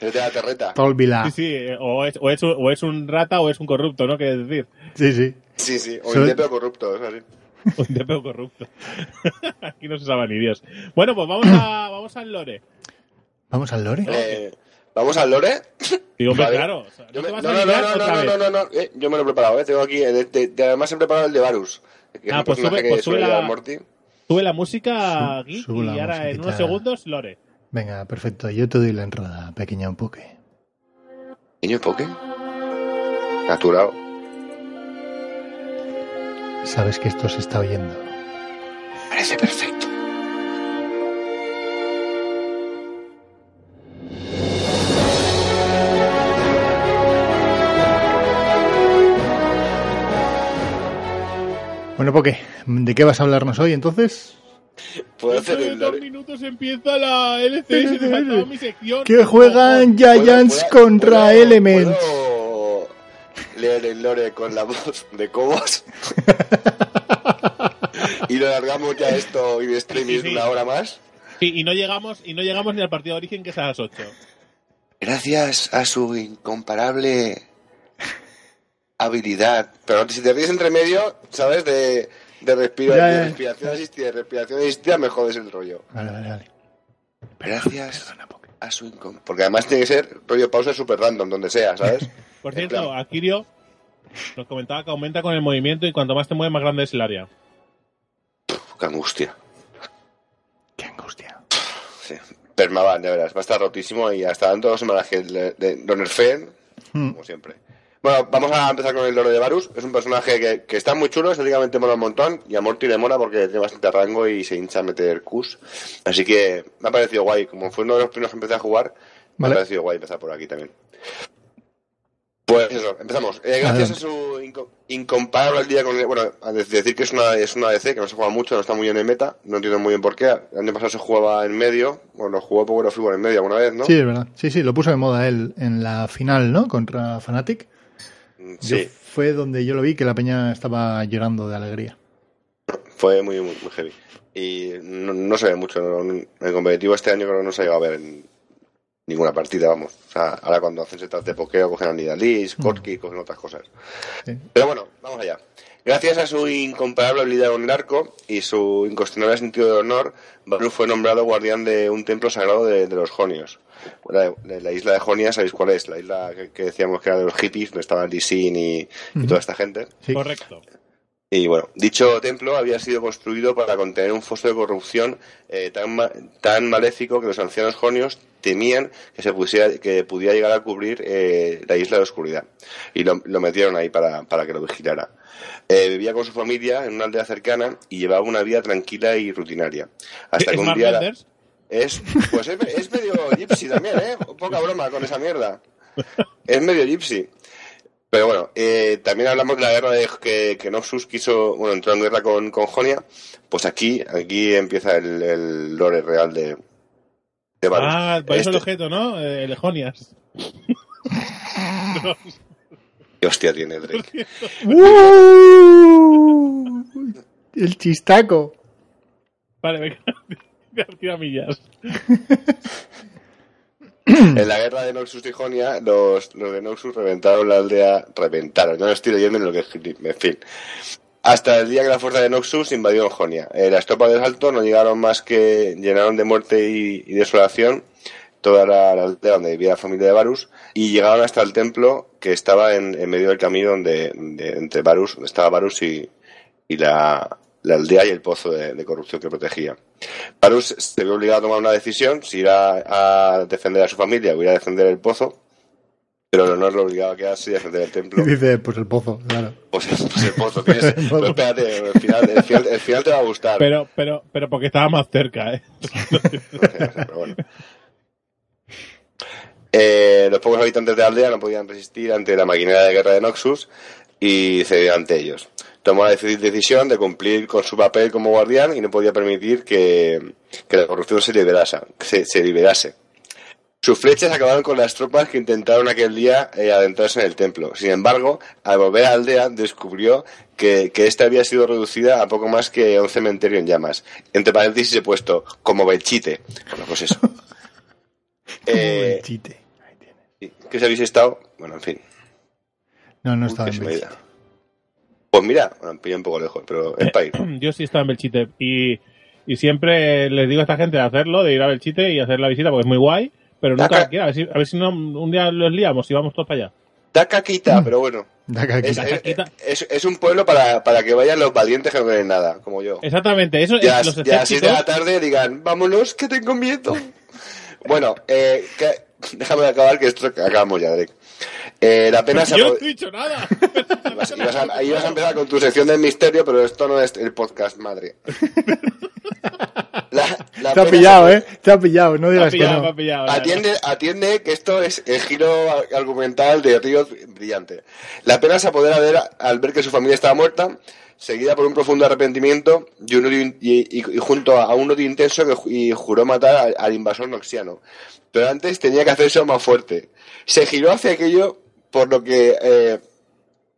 Es de la terreta. Paul Vilá. Sí, sí, eh, o es, o, es un, o es un rata o es un corrupto, ¿no? Quieres decir. Sí, sí. Sí, sí. O Soy- indepeo corrupto, es así. *laughs* Un depeo corrupto. Aquí no se sabe ni Dios. Bueno, pues vamos a vamos al lore. Vamos al lore. Eh, ¿Vamos al lore? Digo, hombre, claro. o sea, Yo ¿no me- no, a no, no, no, no, no, no, no, eh, yo me lo he preparado, eh. Tengo aquí, eh, de- de- de- además he preparado el de Varus. Que Ah, un pues sube- que pues suele sube la- Morty. Sube la música, Su- Geek, y ahora en unos segundos, lore. Venga, perfecto. Yo te doy la entrada, pequeño Empuque. Niño Poké. Natural. Sabes que esto se está oyendo. Parece perfecto. Bueno, Poque, ¿de qué vas a hablarnos hoy entonces? Puedo hacer de el dos minutos empieza la LCS, faltaba *laughs* mi sección. Que juegan Giants ¿Puedo- puedo- contra puedo- Elements. ¿Puedo leer el lore con la voz de Cobos? *laughs* y lo largamos ya esto y de streaming Sí, sí. una hora más. Sí, y no llegamos y no llegamos ni al partido de origen que es a las 8. Gracias a su incomparable habilidad. Pero si te ríes entre medio, ¿sabes? De, de, respira- Ya, de ya. respiración asistida, de respiración asistida, me jodes el rollo. Vale, vale, vale. Gracias Perdona, a su incom... Porque además tiene que ser rollo pausa super random, donde sea, ¿sabes? *laughs* Por cierto, plan. Akirio nos comentaba que aumenta con el movimiento y cuanto más te mueves, más grande es el área. Qué angustia. Qué angustia. Sí. Permaban, ya verás. Va a estar rotísimo y hasta dentro de dos semanas que le- de, lo nerfeen, Hmm. como siempre. Bueno, vamos a empezar con el lore de Varus. Es un personaje que, que está muy chulo, estéticamente mola un montón. Y a Morty le mola porque tiene bastante rango y se hincha a meter Qs. Así que me ha parecido guay. Como fue uno de los primeros que empecé a jugar, me ha parecido guay empezar por aquí también. Pues eso, empezamos. Eh, gracias Adelante. a su inco- incomparable al día con... Bueno, a de- decir que es una, es una DC que no se juega mucho, no está muy bien en meta. No entiendo muy bien por qué. El año pasado se jugaba en medio. Bueno, jugó Power of Fútbol en medio alguna vez, ¿no? Sí, es verdad. Sí, sí, lo puso de moda él en la final, ¿no? Contra Fnatic. Mm, Yo- Sí, fue donde yo lo vi que la peña estaba llorando de alegría. fue muy, muy, muy heavy. Y no, no se ve mucho. ¿no? En el competitivo este año creo que no se ha llegado a ver en ninguna partida, vamos. O sea, ahora cuando hacen setas de pokeo cogen a Nidalis, Korki, cogen otras cosas. Sí. Pero bueno, vamos allá. Gracias a su incomparable habilidad con el arco y su incuestionable sentido de honor, Baru fue nombrado guardián de un templo sagrado de, de los Jonios. La, isla de Jonia, ¿sabéis cuál es? La isla que, que decíamos que era de los hippies, donde estaban Lee Sin y, y toda esta gente. Sí. Correcto. Y bueno, dicho templo había sido construido para contener un foso de corrupción eh, tan, ma- tan maléfico que los ancianos jonios temían que se pusiera, que pudiera llegar a cubrir eh, la isla de oscuridad. Y lo, lo metieron ahí para, para que lo vigilara. Eh, vivía con su familia en una aldea cercana y llevaba una vida tranquila y rutinaria. Hasta que un día... la-. Es, pues es, es medio gypsy también, ¿eh? Poca broma con esa mierda. Es medio gypsy. Pero bueno, eh, también hablamos de la guerra de que, que Noxus quiso, bueno, entró en guerra con, con Jonia. Pues aquí, aquí empieza el, el lore real de, de Varus. Ah, por eso el Este- objeto, ¿no? Eh, Lejonias. ¿Qué hostia tiene Drake? ¡Uh! El chistaco. Vale, venga. *laughs* En la guerra de Noxus y Jonia, los, los de Noxus reventaron la aldea, reventaron, no estoy leyendo en lo que en fin. Hasta el día que la fuerza de Noxus invadió Jonia. Eh, las tropas de Salto no llegaron más que llenaron de muerte y, y desolación toda la, aldea donde vivía la familia de Varus y llegaron hasta el templo que estaba en, medio del camino donde, de- entre Varus, donde estaba Varus y la, la aldea y el pozo de, de corrupción que protegía. Varus se vio obligado a tomar una decisión, si ir a, a defender a su familia o ir a defender el pozo, pero el honor lo obligaba a quedarse y defender el templo. *laughs* Y dice, pues el pozo, claro. Pues, pues el pozo, *laughs* que es. El pozo. Pero espérate, el final, el, final, el final te va a gustar. Pero, pero, pero porque estaba más cerca, ¿eh? *laughs* Pero bueno. Eh, los pocos habitantes de la aldea no podían resistir ante la maquinaria de guerra de Noxus y cedió ante ellos. Tomó la difícil decisión de cumplir con su papel como guardián y no podía permitir que, que la corrupción se liberase, se, se liberase. Sus flechas acabaron con las tropas que intentaron aquel día eh, adentrarse en el templo. Sin embargo, al volver a la aldea, descubrió que, que esta había sido reducida a poco más que a un cementerio en llamas. Entre paréntesis he puesto como Belchite. Bueno, pues eso. *laughs* Como Eh, el chite. Ahí. ¿Qué se habéis estado? Bueno, en fin. No, no estaba en Belchite. Pues mira, bueno, me pilla un poco lejos, pero es para ir. *clears throat* Yo sí estaba en Belchite y, y siempre les digo a esta gente de hacerlo, de ir a Belchite y hacer la visita porque es muy guay, pero nunca la quiero. A ver si, a ver si no, un día los liamos y vamos todos para allá. Da caquita, pero bueno. *laughs* Da caquita. Es, Da es- caquita. es- es un pueblo para, para que vayan los valientes que no quieren nada, como yo. Exactamente, eso Ya, es los ya a las 7 de la tarde digan, vámonos, que tengo miedo. *laughs* bueno, eh, que- déjame acabar que esto acabamos ya, Derek. Eh, la pena se Yo no he dicho nada. Ibas, *laughs* ibas a, ahí ibas a empezar con tu sección del misterio, pero esto no es el podcast, madre. La, la Te ha pillado, se- ¿eh? Te ha pillado, no digas que pillado, me no. pillado. Atiende, atiende que esto es el giro argumental de Riot brillante. La pena se apodera de él al ver que su familia estaba muerta, seguida por un profundo arrepentimiento y, un odio in- y- y- y junto a un odio intenso que ju- y juró matar al, al invasor noxiano. Pero antes tenía que hacerse más fuerte. Se giró hacia aquello por lo que eh,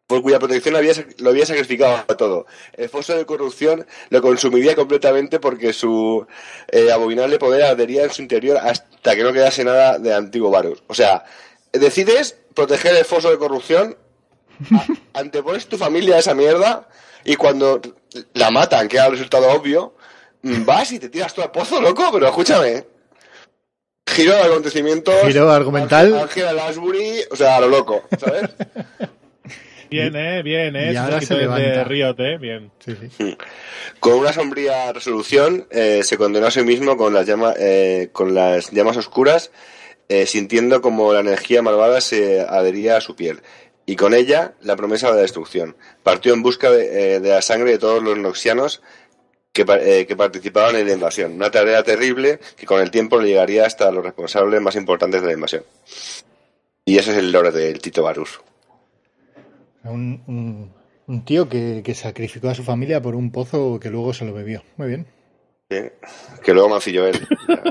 por cuya protección había, sac- lo había sacrificado a todo. El foso de corrupción lo consumiría completamente porque su eh, abominable poder ardería en su interior hasta que no quedase nada de antiguo Varus. O sea, decides proteger el foso de corrupción, antepones tu familia a esa mierda y cuando la matan, que era el resultado obvio, vas y te tiras todo al pozo, loco, pero escúchame. Giro de acontecimientos. Giro argumental. Ángela Lansbury, o sea, a lo loco, ¿sabes? *laughs* Bien, eh, bien, eh. Y ahora se de levanta. Riot, eh. Bien. Sí, sí. Con una sombría resolución, eh, se condenó a sí mismo con las, llama- eh, con las llamas oscuras, eh, sintiendo como la energía malvada se adhería a su piel. Y con ella, la promesa de la destrucción. Partió en busca de, eh, de la sangre de todos los noxianos que, eh, que participaban en la invasión. Una tarea terrible que con el tiempo le llegaría hasta los responsables más importantes de la invasión. Y ese es el lore del Tito Varus. Un, un, un tío que, que sacrificó a su familia por un pozo que luego se lo bebió. Muy bien. Que luego mancilló él.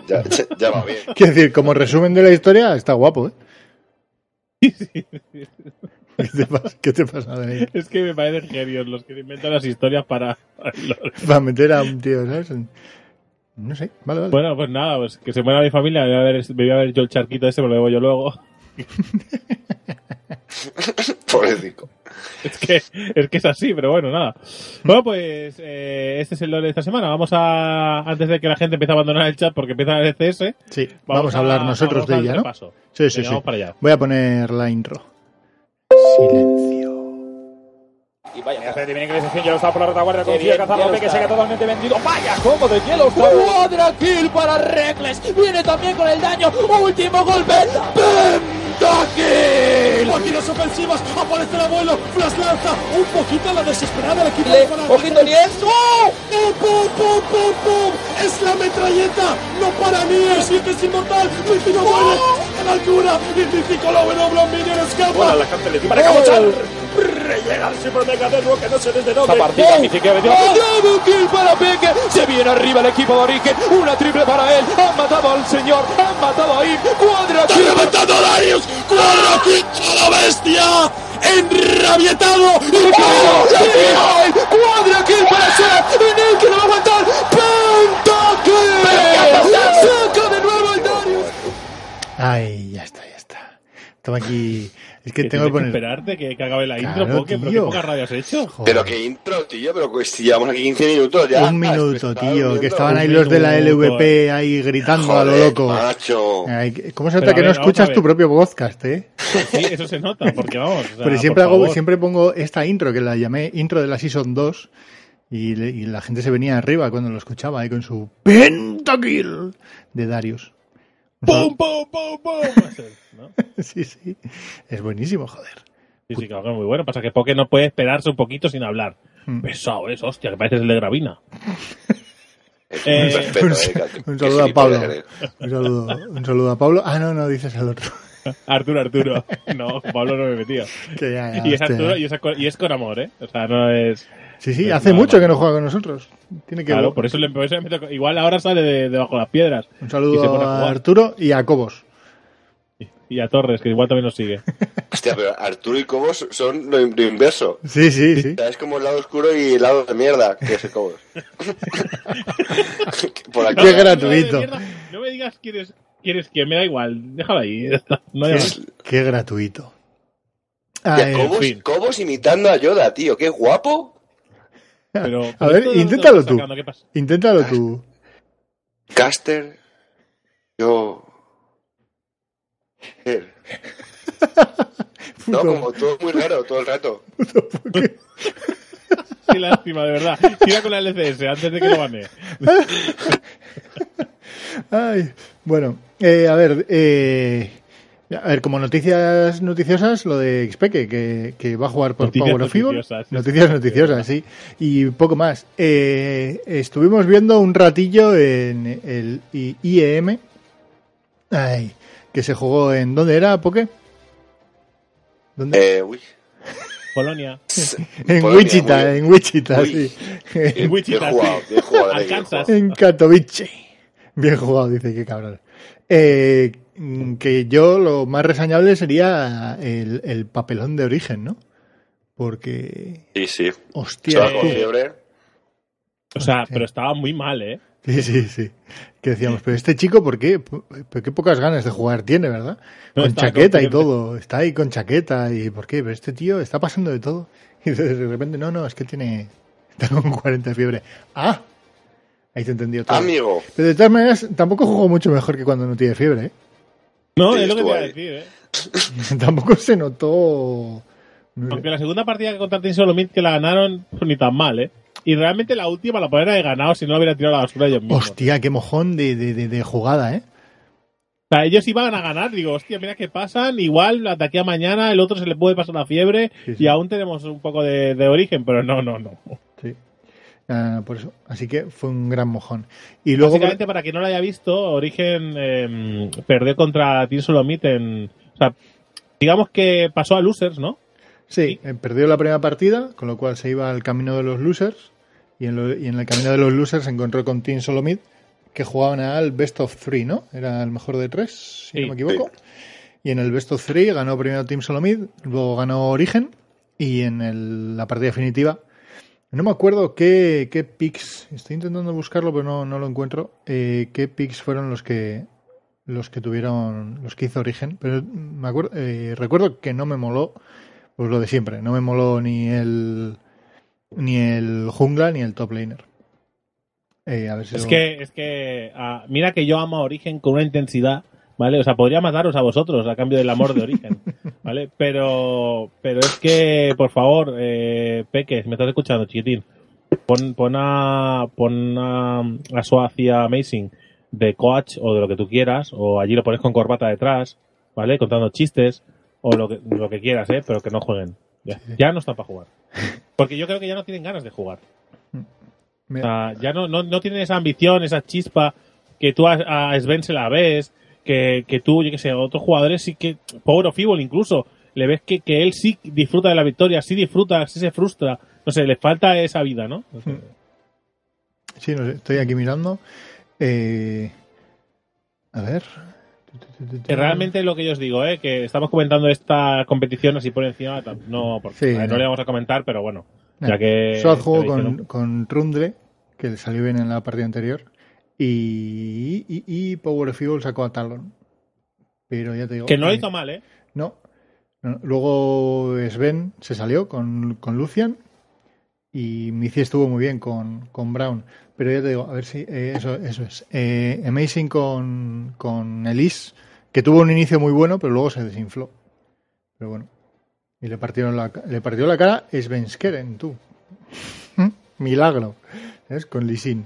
Ya, ya- ya va bien. *laughs* Quiero decir, como resumen de la historia, está guapo, ¿eh? *laughs* ¿Qué te pasa, ¿Qué te pasa Dani? Es que me parecen genios los que inventan las historias para. para *laughs* meter a un tío, ¿sabes? No sé, vale, vale. Bueno, pues nada, pues que se muera mi familia. Me voy a ver, me voy a ver yo el charquito este, me lo bebo yo luego. *laughs* Pobrecito. Es que, es que es así, pero bueno, nada. Bueno, pues eh, este es el lore de esta semana. Vamos a, antes de que la gente empiece a abandonar el chat porque empieza el CS, sí, vamos, a hablar nosotros vamos de ella, ¿no? repaso. Sí, sí, Venga, sí. Vamos para allá. Voy a poner la intro. Silencio. Y vaya. Hace de iniciación, ya lo está por la retaguardia, consigue cazar López, que queda totalmente vendido. Vaya combo de Yellowstar. Cuadra kill para Reckless. Viene también con el daño. Último golpe. Pentakill. Aquí las ofensivas, aparece el abuelo, flash lanza, un poquito a la desesperada el equipo. Le- para- Ojito Nies. ¡Oh! ¡Pum, pum, pum, pum, pum! ¡Es la metralleta! ¡No para mí! ¡El 7 es inmortal! ¡Luigi no muere! la altura. Il piccolo uomo Minion scappa. Buona la cartellina para Cabochar. Llega el Supermega de nuevo que no sé desde dónde. Esta partida ¡Oh! que ha venido. ¡Oh! un kill para Peque. Se viene arriba el equipo de Origen. Una triple para él. Han matado al señor. Han matado a Im. Cuadra ¡Está kill. reventando Darius! ¡Cuadra quinto la bestia! ¡Enrabietado! ¡Y ¡Oh! Cuadra kill para Seth. Y Nick que no va a aguantar. Pentakill. Saca de nuevo el Darius. Ay, ya está, ya está. Toma aquí. Es que Que tengo que poner. esperarte que, que acabe la Claro, intro, Poke, pero qué tío. pocas radio has hecho. Joder, Pero qué intro, tío, pero que si llevamos aquí 15 minutos ya. un minuto, Estaba tío. durmiendo. Que estaban Un ahí los de la LVP ahí gritando a lo Joder, loco. macho. Ay, ¿Cómo se Pero nota que no ver, vamos escuchas tu propio podcast, eh? Sí, eso se nota, porque vamos. o sea, Pero siempre por hago, favor. siempre pongo esta intro que la llamé intro de la Season 2 y, le- y la gente se venía arriba cuando lo escuchaba ahí con su Pentakill de Darius. ¡Pum, pum, pum, *laughs* pum! ¿No? *laughs* Sí, sí. Es buenísimo, joder. Sí, sí, claro que es muy bueno. Pasa que Poke no puede esperarse un poquito sin hablar. Mm. Pesado, ¿eh? Hostia, que pareces el de Gravina. *laughs* Es Eh, un respeto, un, eh, un que saludo a Pablo. Un saludo, un saludo a Pablo. Ah, no, no, dices al otro. *laughs* Arturo, Arturo. No, Pablo no me metía. *laughs* Que ya, ya, Y es. Arturo y es, con- y es con amor, ¿eh? O sea, no es... Sí, sí, No, hace mucho que no juega con nosotros. Tiene que Claro, por eso le, por eso le meto- Igual ahora sale de, debajo las piedras. Un Y se saludo pone a. Arturo y a Cobos. Y a Torres, que igual también nos sigue. *laughs* Hostia, pero Arturo y Cobos son lo, lo inverso. Sí, sí, sí. O sea, es como el lado oscuro y el lado de mierda, que es el Cobos. Por aquí. Qué gratuito. No me digas quién es, quién es quién, me da igual. Déjalo ahí. No hay Qué, más. qué gratuito. Ah, Hostia, eh, Cobos, fin. Cobos imitando a Yoda, tío. Qué guapo. Pero, *laughs* a ver, esto, ¿dónde inténtalo tú. Inténtalo tú. Caster. Yo. *laughs* No, Puto- como todo muy raro todo el rato. *laughs* Qué lástima, de verdad. Tira con la LCS antes de que lo gane. Ay, bueno, eh, a ver, eh, a ver, como noticias noticiosas, lo de Xpeque, que, que va a jugar por Noticias Power of Evil. sí, Noticias noticiosas, sí. Y poco más. Eh, estuvimos viendo un ratillo en el IEM, ay, que se jugó en... ¿Dónde era, Poke? ¿Dónde? Eh, uy. Polonia. *laughs* en Polonia, Wichita, en Wichita, Uy. sí. Bien, Wichita, *laughs* bien jugado, jugado, Arkansas. En Katowice. Bien jugado, dice, qué cabrón. Eh, que yo lo más reseñable sería el, el papelón de origen, ¿no? Porque, Sí, sí. hostia, Se con fiebre. O sea, pero estaba muy mal, ¿eh? Sí, sí, sí. Que decíamos, pero este chico, ¿por qué? ¿Pero qué pocas ganas de jugar tiene, verdad? No, con chaqueta y todo. Está ahí con chaqueta y ¿por qué? Pero este tío está pasando de todo. *laughs* Y de repente, no, no, es que tiene... Está con 40 de fiebre. Ah, ahí te entendió todo. Amigo. Pero de todas maneras, tampoco jugó mucho mejor que cuando no tiene fiebre, ¿eh? No, Sí, es lo que te iba a decir, ¿eh? *laughs* tampoco se notó... Aunque la segunda partida que contra Solomid que la ganaron, pues ni tan mal, ¿eh? Y realmente la última la podrían haber ganado si no la hubiera tirado a la basura ellos mismos. Hostia, qué mojón de, de, de, de jugada, ¿eh? O sea, ellos iban a ganar, digo, hostia, mira qué pasan, igual de aquí a mañana el otro se le puede pasar la fiebre Sí, sí. y aún tenemos un poco de, de origen, pero no, no, no. Ah, por eso. Así que fue un gran mojón. Y luego... Básicamente, para quien no lo haya visto, Origen eh, perdió contra Team Solomid en... O sea, digamos que pasó a losers, ¿no? Sí, eh, perdió la primera partida, con lo cual se iba al camino de los losers. Y en, lo- y en el camino de los losers se encontró con Team Solomid, que jugaban al Best of Three, ¿no? Era el mejor de tres, si Sí, no me equivoco. Y en el Best of Three ganó primero Team Solomid, luego ganó Origen. Y en el- la partida definitiva, no me acuerdo qué, qué picks, estoy intentando buscarlo, pero no, no lo encuentro. eh, qué picks fueron los que los que tuvieron, los que hizo Origen. Pero me acuerdo, eh, recuerdo que no me moló pues lo de siempre, no me moló ni el ni el jungla ni el top laner. Eh, a ver si Es lo- que, es que, ah, mira que yo amo a Origen con una intensidad, ¿vale? O sea, podría mataros a vosotros a cambio del amor de Origen, ¿vale? Pero, pero es que, por favor, eh, Peque, si me estás escuchando, chiquitín, pon, pon a, pon a, a Suacia Amazing de coach o de lo que tú quieras, o allí lo pones con corbata detrás, ¿vale? Contando chistes, o lo que, lo que quieras, ¿eh? Pero que no jueguen. Ya, ya no están para jugar. Porque yo creo que ya no tienen ganas de jugar. me- O sea, ya no, no, no tienen esa ambición, esa chispa que tú a, a Sven se la ves, que, que tú, yo que sé, otros jugadores sí que, Power of Evil incluso, le ves que, que él sí disfruta de la victoria, sí disfruta, sí se frustra. No sé, le falta esa vida, ¿no? No sé. Mm. Sí, no sé, estoy aquí mirando. Eh, a ver. Que realmente es lo que yo os digo, ¿eh? que estamos comentando esta competición así por encima, no, porque, Sí, a ver, no no. le vamos a comentar, pero bueno, No. ya que... Que lo con, con Rundle, que le salió bien en la partida anterior. Y, y, y Power Evil sacó a Talon. Pero ya te digo. Que no lo hizo mal, ¿eh? No. Luego Sven se salió con, con Lucian. Y Mici estuvo muy bien con, con Brown. Pero ya te digo, a ver si. eh, eso, eso es. Eh, Amazing con, con Elise, que tuvo un inicio muy bueno, pero luego se desinfló. Pero bueno. Y le partieron la, le partió la cara Sven Skeren, tú. *laughs* Milagro. ¿Sabes? Con Lisin.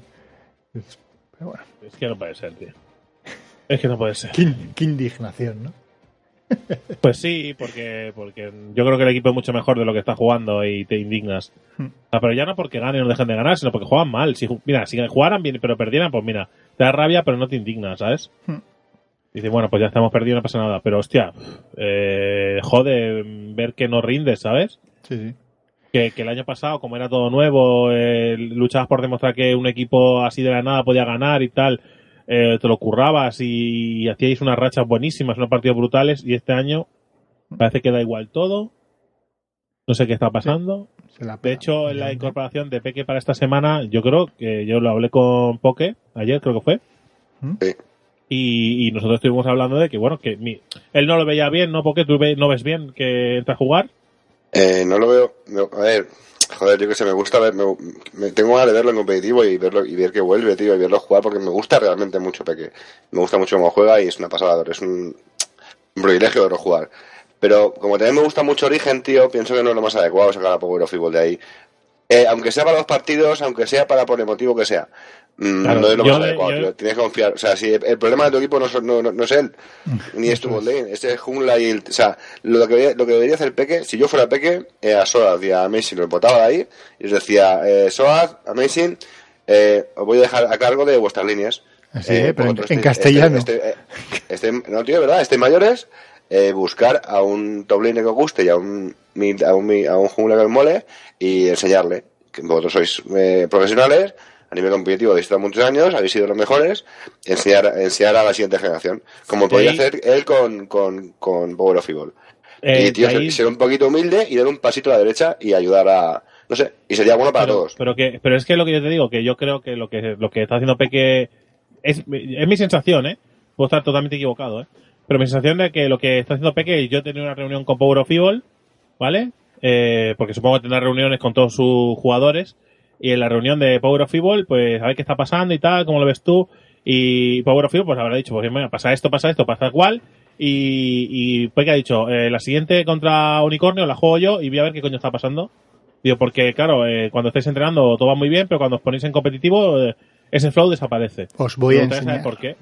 Pero bueno, Es que no puede ser, tío. Es que no puede ser. qué, in- qué indignación, ¿no? Pues sí, porque, porque yo creo que el equipo es mucho mejor de lo que está jugando y te indignas. Hmm. Sea, pero ya no porque ganen o dejen de ganar, sino porque juegan mal. Si, mira, si jugaran bien pero perdieran, pues mira, te da rabia pero no te indignas, ¿sabes? Hmm. Dice, bueno, pues ya estamos perdidos, no pasa nada. Pero hostia, eh, jode ver que no rindes, ¿sabes? Sí, sí. Que, que el año pasado, como era todo nuevo, eh, luchabas por demostrar que un equipo así de la nada podía ganar y tal, eh, te lo currabas y, hacíais unas rachas buenísimas, unos partidos brutales, y este año parece que da igual todo. No sé qué está pasando. Se la De hecho, en la incorporación de Peque para esta semana, yo creo que yo lo hablé con Poke ayer, creo que fue. ¿Mm? Sí. Y, y nosotros estuvimos hablando de que, bueno, que mi- él no lo veía bien, ¿no? Porque tú ve- no ves bien que entra a jugar. Eh, no lo veo. no, a ver, joder, yo que sé, me gusta ver. Me, me- tengo ganas de verlo en competitivo y verlo y ver que vuelve, tío, y verlo jugar porque me gusta realmente mucho Peque. Me gusta mucho cómo juega y es una pasada. Es un, un privilegio verlo jugar. Pero como también me gusta mucho Origen, tío, pienso que no es lo más adecuado sacar a Power of Fútbol de ahí. Eh, aunque sea para los partidos, aunque sea para por el motivo que sea. Mm, Claro, no es lo yo más le- adecuado, yo-. Tienes que confiar. O sea, si el, problema de tu equipo no, es- no, no- no es él, ni es tu bot lane, es jungla y el. O sea, lo que, debería- lo que debería hacer Peque, si yo fuera Peque, eh, a Soaz y a Amazing lo botaba de ahí y les decía: eh, Soaz, Amazing, eh, os voy a dejar a cargo de vuestras líneas. Así, ¿eh? Pero en- este- castellano. este- este- este- no, tío, verdad, este mayores, eh, buscar a un top lane que os guste y a un, a un, a un jungla que os mole y enseñarle que vosotros sois eh, profesionales a nivel competitivo, habéis estado muchos años, habéis sido los mejores, enseñar, enseñar a la siguiente generación, como podría ahí- hacer él con, con, con Power of Evil. Eh, y tío, ser, ahí- ser un poquito humilde y dar un pasito a la derecha y ayudar a, no sé, y sería bueno para pero, todos. Pero, que, pero es que lo que yo te digo, que yo creo que lo que, lo que está haciendo Peque es, es mi sensación, ¿eh? Puedo estar totalmente equivocado, ¿eh? Pero mi sensación de que lo que está haciendo Peque, yo tenido una reunión con Power of Evil, ¿vale? Eh, porque supongo que tendrá reuniones con todos sus jugadores. Y en la reunión de Power of Evil, pues a ver qué está pasando y tal, cómo lo ves tú. Y Power of Evil, pues habrá dicho, pues mira, pasa esto, pasa esto, pasa cual. Y, y Peque ha dicho, eh, la siguiente contra Unicornio la juego yo y voy a ver qué coño está pasando. Digo, porque claro, eh, cuando estáis entrenando todo va muy bien, pero cuando os ponéis en competitivo, eh, ese flow desaparece. Os voy a saber enseñar. por qué.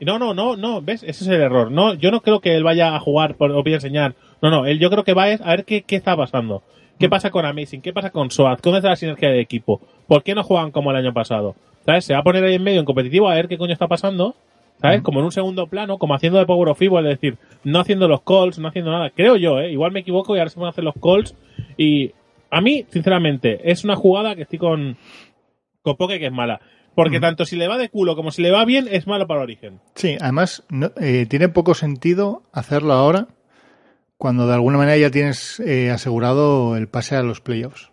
No, no, no, no, ¿ves? Ese es el error. No, yo no creo que él vaya a jugar por, o voy a enseñar. No, no, él yo creo que va a ver qué, qué está pasando. ¿Qué pasa con Amazing? ¿Qué pasa con SOAT? ¿Cómo está la sinergia de equipo? ¿Por qué no juegan como el año pasado? ¿Sabes? Se va a poner ahí en medio en competitivo a ver qué coño está pasando. ¿Sabes? Como en un segundo plano, como haciendo de Power of Evil, es decir, no haciendo los calls, no haciendo nada. Creo yo, ¿eh? Igual me equivoco y ahora se van a hacer los calls. Y a mí, sinceramente, es una jugada que estoy con, con Poke que es mala. Porque tanto si le va de culo como si le va bien, es malo para Origen. Sí, además no- eh, tiene poco sentido hacerlo ahora cuando de alguna manera ya tienes eh, asegurado el pase a los playoffs.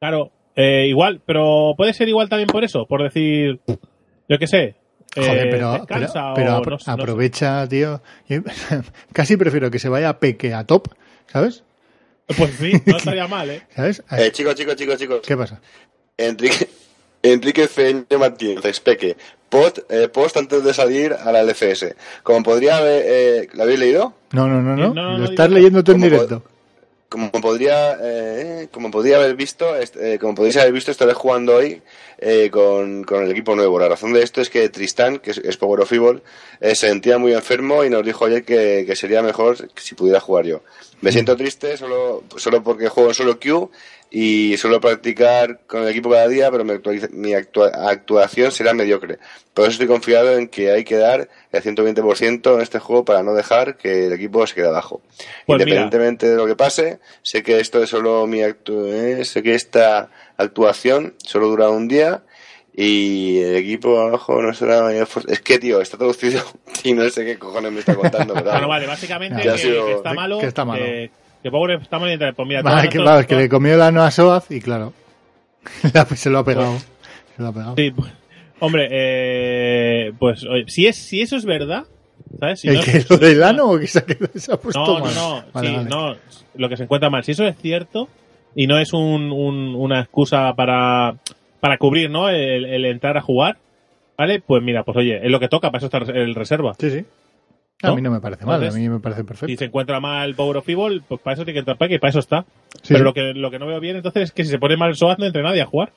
Claro, eh, igual, pero puede ser igual también por eso, por decir, yo qué sé. eh, Joder, pero, pero, descansa pero o apro- no sé, no sé. aprovecha, tío. Yo *laughs* casi prefiero que se vaya a Peque a top, ¿sabes? Pues sí, no *laughs* estaría mal, ¿eh? ¿Sabes? Eh, chicos, chicos, chicos, chicos. ¿Qué pasa? Enrique, Enrique Feño Martínez, Peque, post, eh, post antes de salir a la LFS. Como podría haber, eh, ¿lo habéis leído? No, no, no, no. no, no, Lo no estás leyendo tú en ¿Cómo directo. como podría, eh, como podría haber visto, eh, como podéis haber visto, estaré jugando hoy eh, con, con el equipo nuevo. La razón de esto es que Tristán, que es, es Power of Evil, eh, se sentía muy enfermo y nos dijo ayer que, que sería mejor si pudiera jugar yo. Me siento triste solo, solo porque juego en solo queue y suelo practicar con el equipo cada día, pero mi, actualiza- mi actua- actuación será mediocre. Por eso estoy confiado en que hay que dar el 120% en este juego para no dejar que el equipo se quede abajo. Pues mira. Independientemente de lo que pase, sé que esto es solo mi actu eh, sé que esta actuación solo dura un día y el equipo abajo no será mayor fuerza. Es que, tío, está traducido *laughs* y no sé qué cojones me está contando. *laughs* pero Bueno, vale, básicamente Ya ha que, sido- que está malo. que está malo. Que, que pobre está mal. Pues mira, Vale, que, es que le comió el ano a Soaz y claro, *laughs* se lo ha pegado. Se lo ha pegado. Sí, pues, hombre, eh, pues oye, si, es, si eso es verdad, ¿sabes? Si ¿El no- que lo del ano o que se ha, quedado- se ha puesto No, no, mal? no, Vale, sí, vale. no, lo que se encuentra mal. Si eso es cierto y no es un, un- una excusa para, para cubrir, ¿no? El, el entrar a jugar, ¿vale? Pues mira, pues oye, es lo que toca, para eso está el reserva. Sí, sí. A mí no me parece mal, a mí me parece perfecto. se encuentra mal Power of Evil, pues para eso tiene que entrar para que para eso está. Sí, Pero sí. lo que, lo que no veo bien entonces es que si se pone mal Soaz no entre nadie a jugar.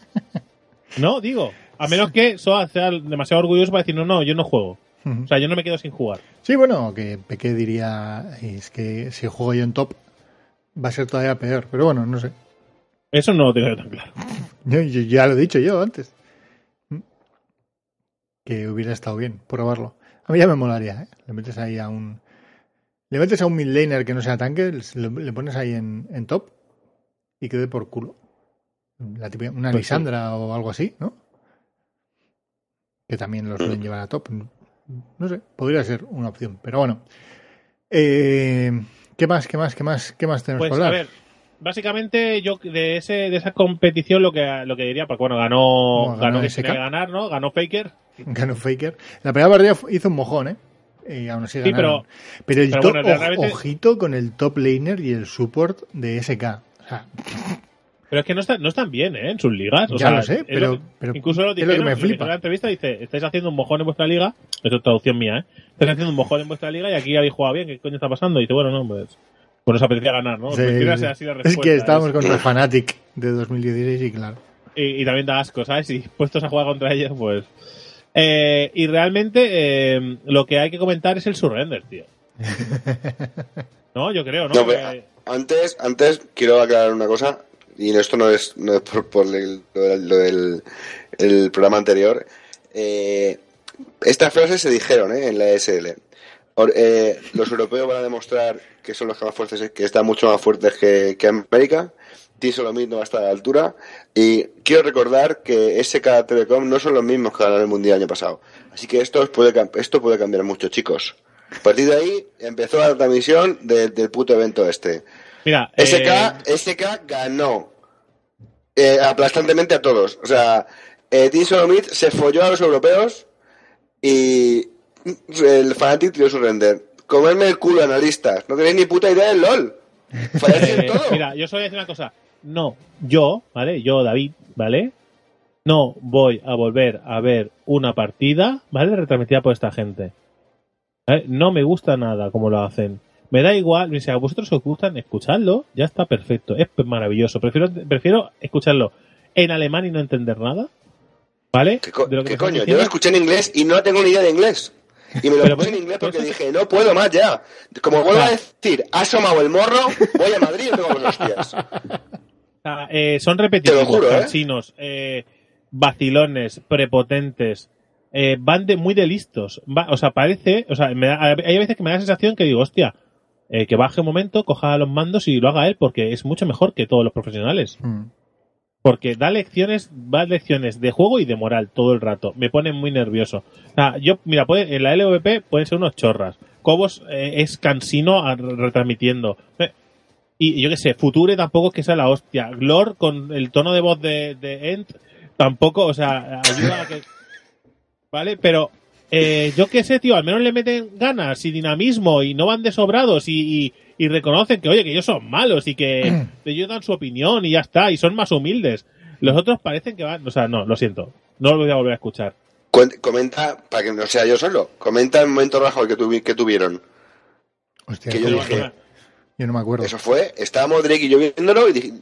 *laughs* no, digo. A menos que Soaz sea demasiado orgulloso para decir, no, no, yo no juego. O sea, yo no me quedo sin jugar. Sí, bueno, que Peque diría es que si juego yo en top va a ser todavía peor, pero bueno, no sé. Eso no lo tengo tan claro. Yo- yo- ya lo he dicho yo antes. Que hubiera estado bien probarlo. A mí ya me molaría, ¿eh? Le metes ahí a un. Le metes a un midlaner que no sea tanque, le, le pones ahí en, en top y quede por culo. La típica- una Pues sí. Lisandra o algo así, ¿no? Que también lo suelen llevar a top. No sé, podría ser una opción, pero bueno. Eh, ¿Qué más, qué más, qué más, qué más tenemos Pues que a hablar? ver, básicamente yo de ese de esa competición lo que lo que diría, porque bueno, ganó ganó, ganó que SK. tenía que ganar, ¿no? Ganó Faker. Ganó Faker. La primera partida hizo un mojón, ¿eh? Y aún así Sí, ganaron. pero- Pero el pero top, bueno, oj- realmente- ojito con el top laner y el support de SK. O sea, Pero es que no están, no están bien, ¿eh? En sus ligas. O Ya sea, lo sé, pero- lo pero incluso lo es lo que dijeron, me dijeron flipa. en la entrevista dice, estáis haciendo un mojón en vuestra liga. Esto es traducción mía, ¿eh? Estáis haciendo un mojón en vuestra liga y aquí habéis jugado bien. ¿Qué coño está pasando? Y dice, bueno, no, pues... Pues nos apetecía ganar, ¿no? sí, así la es que estábamos contra Fnatic de 2016 y claro. y, y también da asco, ¿sabes? Y puestos a jugar contra ellos, pues... Eh, y realmente eh, lo que hay que comentar es el surrender, tío. *laughs* No, yo creo, ¿no? Antes, antes quiero aclarar una cosa, y esto no es, no es por, por el- lo del, lo del- el programa anterior. Eh, estas frases se dijeron ¿eh? en la ESL. Eh, los europeos van a demostrar que son los que más fuertes, que están mucho más fuertes que, que América. Team Solomid no va a estar a la altura. Y quiero recordar que SK Telecom no son los mismos que ganaron el Mundial el año pasado. Así que esto, puede, esto puede cambiar mucho, chicos. A partir de ahí empezó la transmisión de- del puto evento este. Mira, SK, eh, SK ganó eh, aplastantemente a todos. O sea, eh, se folló a los europeos y el Fnatic tiró su render. Comerme el culo, analistas. No tenéis ni puta idea del LOL. *laughs* Eh, todo. mira, yo solo voy a decir una cosa. No, yo, ¿vale? Yo, David, ¿vale? No voy a volver a ver una partida, ¿vale? Retransmitida por esta gente. ¿Vale? No me gusta nada como lo hacen. Me da igual, si a vosotros os gustan, escuchadlo, ya está perfecto, es maravilloso. Prefiero, prefiero escucharlo en alemán y no entender nada, ¿vale? ¿Qué, co- De lo que qué coño? Yo lo escuché en inglés y no tengo ni idea de inglés. Y me lo puse en inglés porque eso- dije, no puedo más ya. Como vuelvo a decir, ha asomado el morro, voy a Madrid y tengo los hostias. Eh, son repetitivos, juro, ¿eh? cansinos, eh, vacilones, prepotentes. eh, van de muy de listos. Va- o sea, parece. O sea, me da- hay veces que me da la sensación que digo, hostia, eh, que baje un momento, coja los mandos y lo haga él, porque es mucho mejor que todos los profesionales. Mm. Porque da lecciones, da lecciones de juego y de moral todo el rato. Me pone muy nervioso. Sea, yo, mira, puede, en la LVP pueden ser unos chorras. Cobos eh, es cansino a- retransmitiendo. Eh, y yo qué sé, Future tampoco es que sea la hostia. Glor con el tono de voz de, de Ent tampoco, o sea, ayuda a que. ¿Vale? Pero eh, yo qué sé, tío, al menos le meten ganas y dinamismo y no van desobrados y, y, y reconocen que, oye, que ellos son malos y que *clears throat* ellos dan su opinión y ya está, y son más humildes. Los otros parecen que van, o sea, no, lo siento, no lo voy a volver a escuchar. Comenta, para que no sea yo solo, comenta el momento rajo que, tuvi- que tuvieron. Hostia, Que yo ¿cómo dije- fue? Yo no me acuerdo. Eso fue, estábamos Drake y yo viéndolo y dije,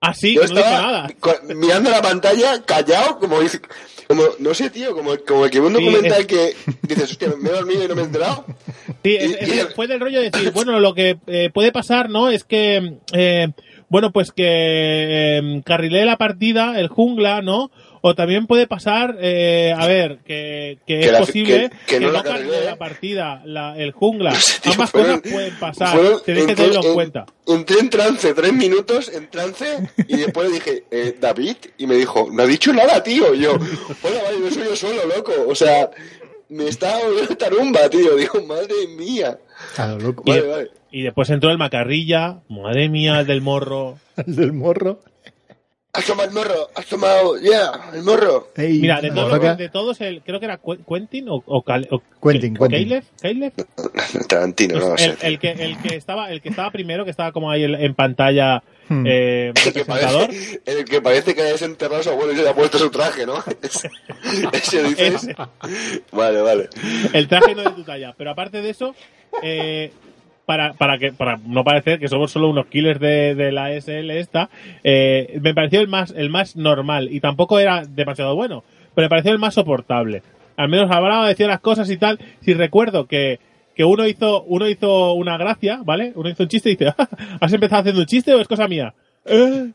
Ah, sí, yo que no estaba nada. mirando la pantalla, callado, como dice, *laughs* como, no sé, tío, como, como el que ve un documental que dices, hostia, me he dormido y no me he enterado. Sí, es- Y- es- y- fue del rollo de decir, bueno, lo que eh, puede pasar, ¿no? Es que, eh, bueno, pues que eh, carrilee la partida, el jungla, ¿no? O también puede pasar, eh, a ver, que, que Que es la- posible que- que no la la partida, la, el jungla. *laughs* No sé, tío, Ambas fueron- cosas pueden pasar, fueron- tenéis que tenerlo en en- cuenta. Entré en trance, tres minutos en trance, y después le dije, eh, David, y me dijo, no ha dicho nada, tío. Y yo, hola, vale, no soy yo solo, loco. O sea, me estaba volviendo tarumba, tío. Digo, madre mía. Lo loco. Y, Vale, de- vale. y después entró el macarrilla, madre mía, el del morro. *laughs* El del morro. Has tomado el morro, has tomado, ya, el morro. Ey, Mira, de, todos, de todos, el, creo que era Qu- Quentin o, o, Cal- o- Quentin. Caleb, Caleb. *laughs* Tarantino, no Pues sé. el, el que, el que estaba el que estaba primero que estaba como ahí en, pantalla Hmm. eh, *laughs* El que, parece, *laughs* el que parece que ha desenterrado a su abuelo y se le ha puesto su traje, ¿no? Ese, ese dices. Ese. Vale, vale. el traje no de tu talla pero aparte de eso eh, para, para que para no parecer que somos solo unos killers de, de la SL esta eh, me pareció el más el más normal y tampoco era demasiado bueno pero me pareció el más soportable. Al menos hablaba decía las cosas y tal si recuerdo que que uno hizo uno hizo una gracia vale uno hizo un chiste y dice *laughs* "Ah, has empezado haciendo un chiste o es cosa mía "Eh,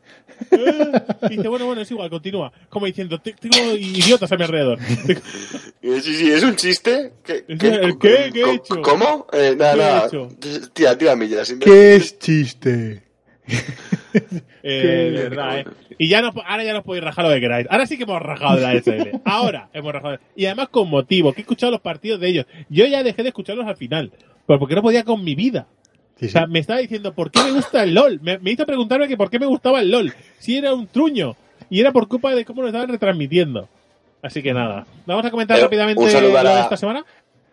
eh". Y dice bueno bueno es igual continúa como diciendo "Te- tengo idiotas a mi alrededor Sí, sí, es un chiste. ¿Qué, ¿El qué? ¿Qué he hecho? ¿Cómo? Eh, nada, ¿Qué he nada. hecho? Tira, tira millas. ¿Qué es chiste? Eh, de verdad, eh. Y ya no, ahora ya nos podéis rajar lo que queráis. Ahora sí que hemos rajado de la SL. Ahora hemos rajado. Y además con motivo, que he escuchado los partidos de ellos. Yo ya dejé de escucharlos al final. Porque no podía con mi vida. Sí, O sí. sea, me estaba diciendo, ¿por qué me gusta el LOL? Me, me hizo preguntarme que por qué me gustaba el LOL. Si era un truño. Y era por culpa de cómo lo estaban retransmitiendo. Así que nada. Vamos a comentar Eh, rápidamente un saludo a lo de la- esta semana.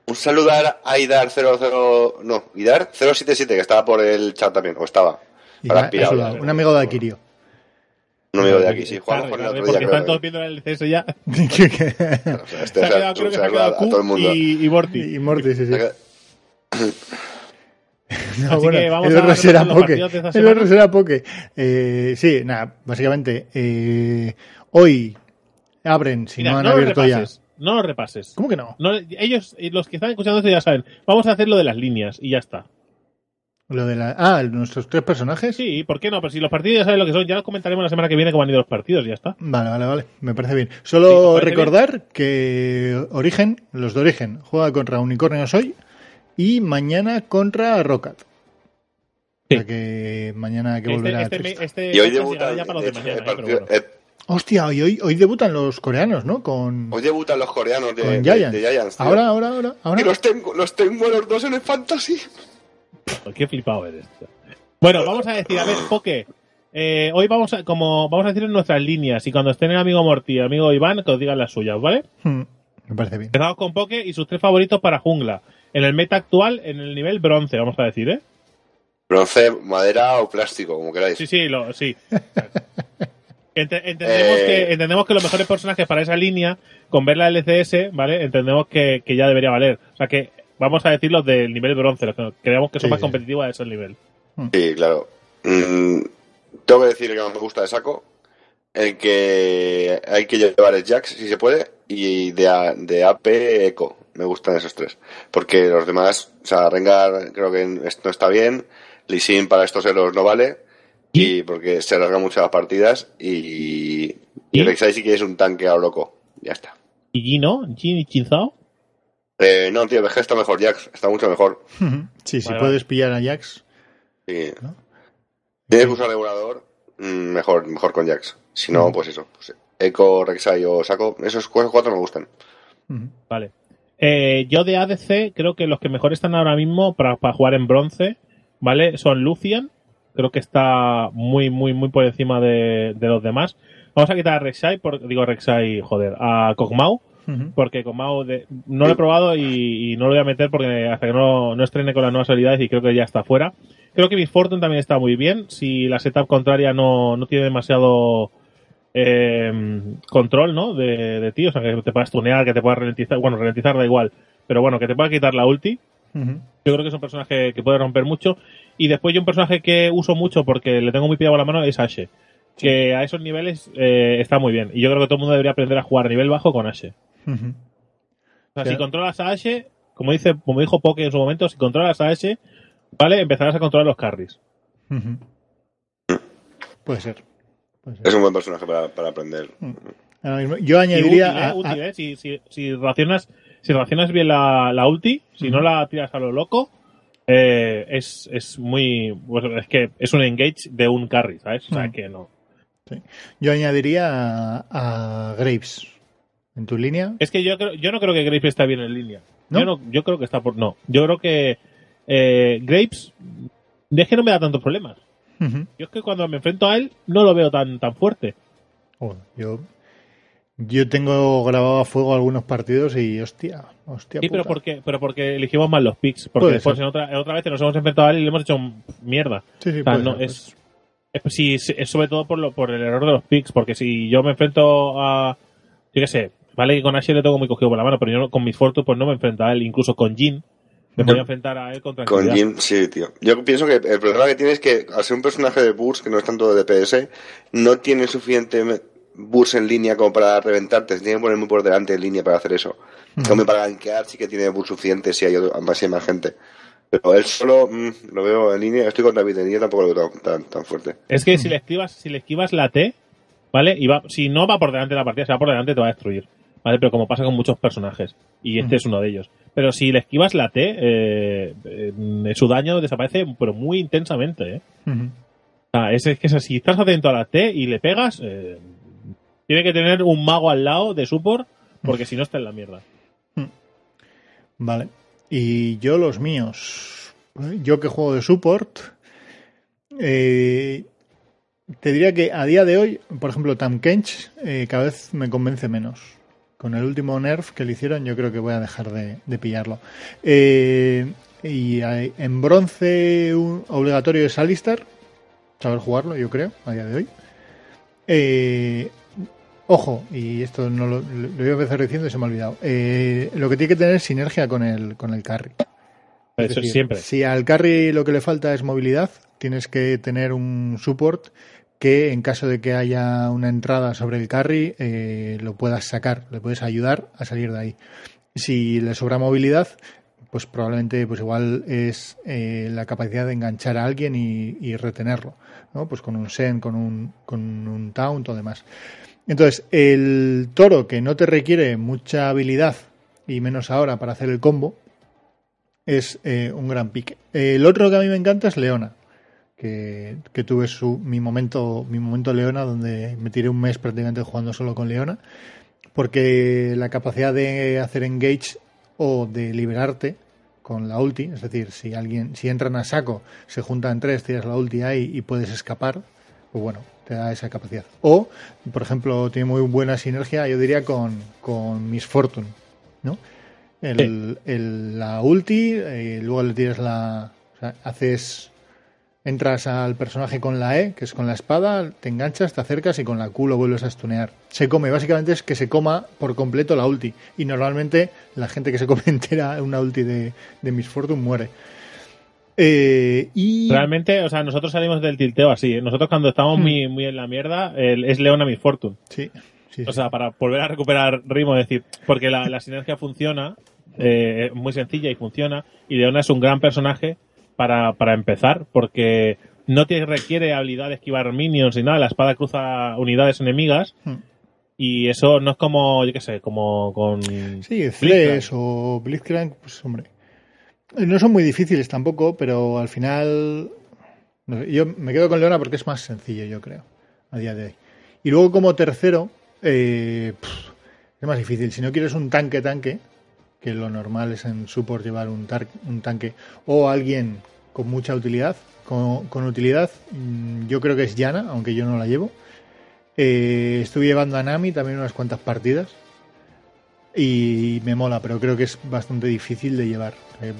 Un saludo a Idar 00. No, Idar 077, que estaba por el chat también. O estaba. Y Ahora va- has pirado eso, ya. un amigo de Akirio. Un amigo de aquí, sí. Tarde, con el otro día. porque están creo. todos viendo el CS ya. *laughs* O sea, este Se ha o quedado, creo que se ha quedado a todo el mundo. y, y Morty. y Morty, sí, sí. *laughs* No, Así bueno, que vamos el a otro será repasar los Poke. El otro será Poke. Eh, sí, nada, básicamente, eh, hoy abren, si Mira, no han no abierto ya. No lo repases. ¿Cómo que no? No, ellos, eh, los que están escuchando esto ya saben. Vamos a hacer lo de las líneas y ya está. Lo de la, ah, nuestros tres personajes. Sí, ¿por qué no? Pues si los partidos ya saben lo que son, ya los comentaremos la semana que viene cómo han ido los partidos y ya está. Vale, vale, vale. Me parece bien. Sí, Solo ¿os parece recordar que Origen, los de Origen, juega contra Unicornios hoy y mañana contra Rocket. Sí. O sea que mañana hay que Este, volver a este, este Y hoy debutan. ya para los de el- mañana, el eh, bueno. el- Hostia, hoy, hoy, hoy debutan los coreanos, ¿no? Con, Hoy debutan los coreanos de, con de- Giants. de Giants. tío. ahora, ahora, ahora, ahora. Y los tengo, los tengo los dos en el fantasy. Qué flipado eres. Bueno, vamos a decir, a ver, Poke. eh, hoy vamos a, como vamos a decir en nuestras líneas y cuando estén el amigo Morty y el amigo Iván, que os digan las suyas, ¿vale? Hmm, Me parece bien. Empezamos con Poke y sus tres favoritos para jungla. En el meta actual, en el nivel bronce, vamos a decir, ¿eh? Bronce, madera o plástico, como queráis. Sí, sí, lo, sí. *laughs* Entendemos, Eh. que, entendemos que los mejores personajes para esa línea, con ver la LCS, ¿vale? Entendemos que, que ya debería valer. O sea que vamos a decir los del nivel bronce, los que creemos que son Sí, más sí. competitivos a ese nivel. Sí, claro. Mm, tengo que decir que no me gusta de saco. El que hay que llevar el Jax, si se puede, y de, de AP Eco. Me gustan esos tres. Porque los demás, o sea, Rengar creo que esto no está bien. Lee Sin para estos héroes no vale. Y porque se alargan mucho las partidas. Y, y ¿Y? Rek'Sai sí que es un tanque a lo loco. Ya está. ¿Y Gino? ¿Gin y Chinzao? Eh, no, tío, VG está mejor, Jax. Está mucho mejor. Sí, si Vale, puedes pillar a Jax. Sí. ¿No? Tienes que usar regulador, mm, mejor, mejor con Jax. Si no, pues eso. pues, Echo, Rek'Sai o Saco, esos cu- cuatro me gustan. Vale. Eh, yo de ADC creo que los que mejor están ahora mismo para, para jugar en bronce, ¿vale? Son Lucian. Creo que está muy, muy, muy por encima de, de los demás. Vamos a quitar a Rek'Sai, por, digo Rek'Sai, joder, a Kog'Maw, porque Kog'Maw de- no lo he probado y, y no lo voy a meter porque hasta que no, no estrene con las nuevas habilidades y creo que ya está fuera. Creo que Miss Fortune también está muy bien. Si la setup contraria no, no tiene demasiado eh, control, ¿no? De, de ti, o sea, que te puedas tunear, que te puedas ralentizar. Bueno, ralentizar da igual, pero bueno, que te pueda quitar la ulti. Yo creo que es un personaje que puede romper mucho. Y después yo un personaje que uso mucho porque le tengo muy pillado a la mano es Ashe. Que a esos niveles eh, está muy bien. Y yo creo que todo el mundo debería aprender a jugar a nivel bajo con Ashe. O sea, si controlas a Ashe, como dice, como dijo Poke en su momento, si controlas a Ashe, ¿vale? Empezarás a controlar los carries. Puede ser. Es un buen personaje para, para aprender. Ahora mismo- Yo Y añadiría. útil, ¿eh? a- a- Útil, ¿eh? Si, si, si racionas, si racionas bien la, la ulti, si no la tiras a lo loco, eh, es, es muy. pues, es que es un engage de un carry, ¿sabes? O sea que no. Yo añadiría a, a Graves. En tu línea. Es que yo creo, yo no creo que Grapes está bien en línea. ¿No? Yo no, yo creo que está por. No. Yo creo que eh, Grapes. Es que no me da tantos problemas. Yo es que cuando me enfrento a él, no lo veo tan, tan fuerte. Yo, yo tengo grabado a fuego algunos partidos y hostia, hostia. Sí, pero porque, pero porque elegimos mal los picks. Porque Puede después en otra, en otra vez nos hemos enfrentado a él y le hemos hecho mierda. Sí, sí, O sea, no, ser, es, es, sí, sí, es sobre todo por, lo, por el error de los picks, porque si yo me enfrento a, yo qué sé, vale que con Ashe le tengo muy cogido por la mano, pero yo no- con Miss Fortune pues no me enfrento a él, incluso con Jin me Yo- podía enfrentar a él con Con tranquilidad. Jim, sí, tío. Yo pienso que el problema que tiene es que al ser un personaje de Burst, que no es tanto de DPS, no tiene suficiente Burst en línea como para reventarte. Se tiene que poner muy por delante en línea para hacer eso. Como para gankear sí que tiene Burst suficiente si hay, otro- más, si hay más gente. Pero él solo mm, lo veo en línea. Estoy con David en línea, tampoco lo veo tan, tan, tan fuerte. Es que si le esquivas, si le esquivas la T, ¿vale? Y va, si no va por delante de la partida, si va por delante te va a destruir. ¿Vale? Pero como pasa con muchos personajes. Y este es uno de ellos. Pero si le esquivas la T, eh, eh, su daño desaparece, pero muy intensamente, ¿eh? Sea, es, es que es- si estás atento a la T y le pegas, eh, tiene que tener un mago al lado de support, porque si no está en la mierda. Vale. Y yo los míos. Yo que juego de support. eh, te diría que a día de hoy, por ejemplo, Tam Kench eh, cada vez me convence menos. Con el último nerf que le hicieron, yo creo que voy a dejar de, de pillarlo. Eh, y hay- en bronce un- obligatorio es Alistar. Saber jugarlo, yo creo, a día de hoy. Eh, ojo, y esto no lo, lo iba a empezar diciendo y se me ha olvidado. Eh, lo que tiene que tener es sinergia con el, con el carry. Es Eso decir, siempre. Si al carry lo que le falta es movilidad, tienes que tener un support que en caso de que haya una entrada sobre el carry eh, lo puedas sacar, le puedes ayudar a salir de ahí. Si le sobra movilidad, pues probablemente pues igual es eh, la capacidad de enganchar a alguien y, retenerlo, ¿no? Pues con un sen, con un, con un taunt o demás. Entonces, el toro que no te requiere mucha habilidad y menos ahora para hacer el combo, es eh, un gran pique. El otro que a mí me encanta es Leona, que, que tuve su, mi momento mi momento Leona, donde me tiré un mes prácticamente jugando solo con Leona, porque la capacidad de hacer engage o de liberarte con la ulti, es decir, si alguien si entran a saco, se juntan tres, tiras la ulti ahí y puedes escapar, pues bueno, te da esa capacidad. O, por ejemplo, tiene muy buena sinergia, yo diría, con, con Miss Fortune, ¿no? El, el- la ulti, eh, luego le tiras la. o sea, haces. Entras al personaje con la E, que es con la espada, te enganchas, te acercas y con la Q lo vuelves a stunear. Se come, básicamente es que se coma por completo la ulti. Y normalmente la gente que se come *laughs* entera una ulti de, de Miss Fortune muere. Eh, y. Realmente, o sea, nosotros salimos del tilteo así. ¿eh? Nosotros cuando estamos muy, muy en la mierda, el- es Leona mi Fortune. Sí, sí, O sí. sea, para volver a recuperar ritmo, es decir, porque la, la sinergia funciona, eh, es muy sencilla y funciona, y Leona es un gran personaje para, para empezar, porque no te requiere habilidad de esquivar minions ni nada, la espada cruza unidades enemigas, Hmm. y eso no es como, yo qué sé, como con... Sí, Thresh o Blitzcrank, pues hombre. No son muy difíciles tampoco, pero al final. no sé, yo me quedo con Leona porque es más sencillo, yo creo, a día de hoy. Y luego, como tercero, eh, pff, es más difícil. Si no quieres un tanque-tanque, que lo normal es en support llevar un, un tanque, o alguien con mucha utilidad, con, utilidad, mm, yo creo que es Yana, aunque yo no la llevo. Eh, estuve llevando a Nami también unas cuantas partidas y me mola, pero creo que es bastante difícil de llevar. Eh,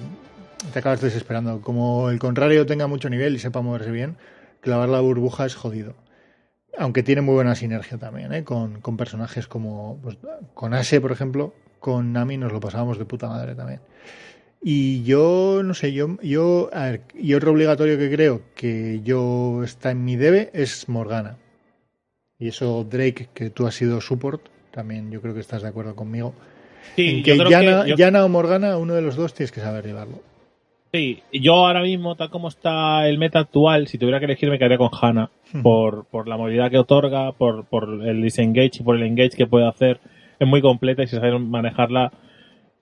te acabas desesperando. Como el contrario tenga mucho nivel y sepa moverse bien, clavar la burbuja es jodido. Aunque tiene muy buena sinergia también, ¿eh? con, con personajes como. pues, con Ashe, por ejemplo, con Nami nos lo pasábamos de puta madre también. Y yo, no sé, yo, yo, a ver, y otro obligatorio que creo que yo está en mi debe es Morgana. Y eso, Drake, que tú has sido support, también yo creo que estás de acuerdo conmigo. Sí, en yo que creo Yana, que yo- Yana o Morgana, uno de los dos tienes que saber llevarlo. Sí, yo ahora mismo, tal como está el meta actual, si tuviera que elegir me quedaría con Hanna Hmm. por, por la movilidad que otorga, por, por el disengage y por el engage que puede hacer. Es muy completa y si sabes manejarla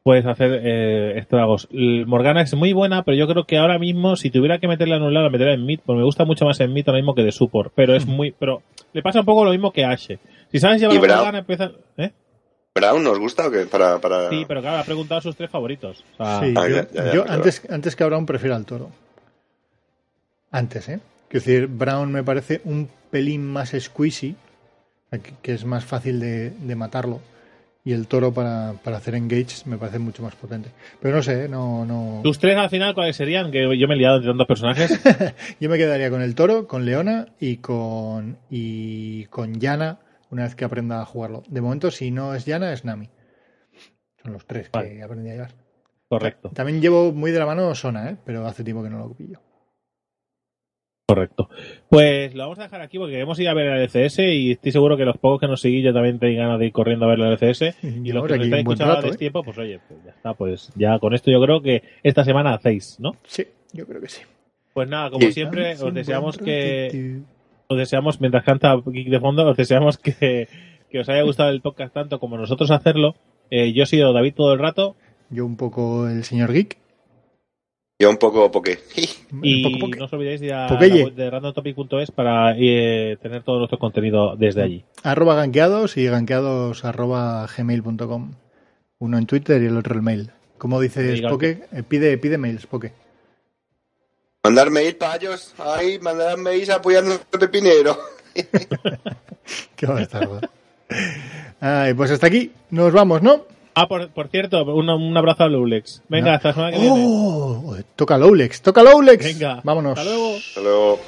puedes hacer eh, estragos. Morgana es muy buena, pero yo creo que ahora mismo si tuviera que meterla en un lado la metería en mid, porque me gusta mucho más en mid ahora mismo que de support, pero Hmm. es muy pero le pasa un poco lo mismo que a Ashe. Si sabes llevar ¿Y a? Morgana empieza, ¿eh? ¿Brown nos gusta o qué? Para, para... Sí, pero claro, ha preguntado sus tres favoritos. O sea, Sí, Ah, yo, ya, ya, ya, yo pero- antes, antes que a Brown prefiero al toro. Antes, ¿eh? Quiero decir, Brown me parece un pelín más squeezy, que, que es más fácil de, de matarlo. Y el toro para, para hacer engage me parece mucho más potente. Pero no sé, ¿eh? no, no. Tus tres al final, ¿cuáles serían? Que yo me he liado entre tantos personajes. *laughs* Yo me quedaría con el toro, con Leona y con y con Yana una vez que aprenda a jugarlo. De momento, si no es Yana, es Nami. Son los tres que aprendí a llevar. Correcto, También llevo muy de la mano Sona, ¿eh? pero hace tiempo que no lo pillo. Correcto. Pues lo vamos a dejar aquí porque hemos ido a ver el LCS y estoy seguro que los pocos que nos seguís ya también tenéis ganas de ir corriendo a ver el LCS. Y los que nos estáis escuchando rato, a ¿eh? tiempo, pues oye, pues ya está. Pues ya con esto yo creo que esta semana hacéis, ¿no? Sí, yo creo que sí. Pues nada, como Sí. siempre, os deseamos que que... os deseamos, mientras canta Geek de fondo, os deseamos que, que os haya gustado el podcast tanto como nosotros hacerlo. Eh, yo he sido David todo el rato Yo un poco el señor Geek. Yo un poco porque... y *laughs* Poco, no os olvidéis de ir a Popeye. la web de randomtopic.es para eh, tener todo nuestro contenido desde allí. Arroba ganqueados y ganqueados arroba gmail.com. Uno en Twitter y el otro el mail. Como dice Sí, Spoke, eh, pide, pide mails, Spoke. Mandar mail para ellos. Ay, mandar mails apoyando a Pepinero. *laughs* Qué bastardo. Ay, pues hasta aquí. Nos vamos, ¿no? Ah, por, por cierto, un, un abrazo a Lulex. Venga, No. hasta la semana que viene. Oh, toca Lowlex, toca Lowlex. Venga, Vámonos. Hasta luego. Hasta luego.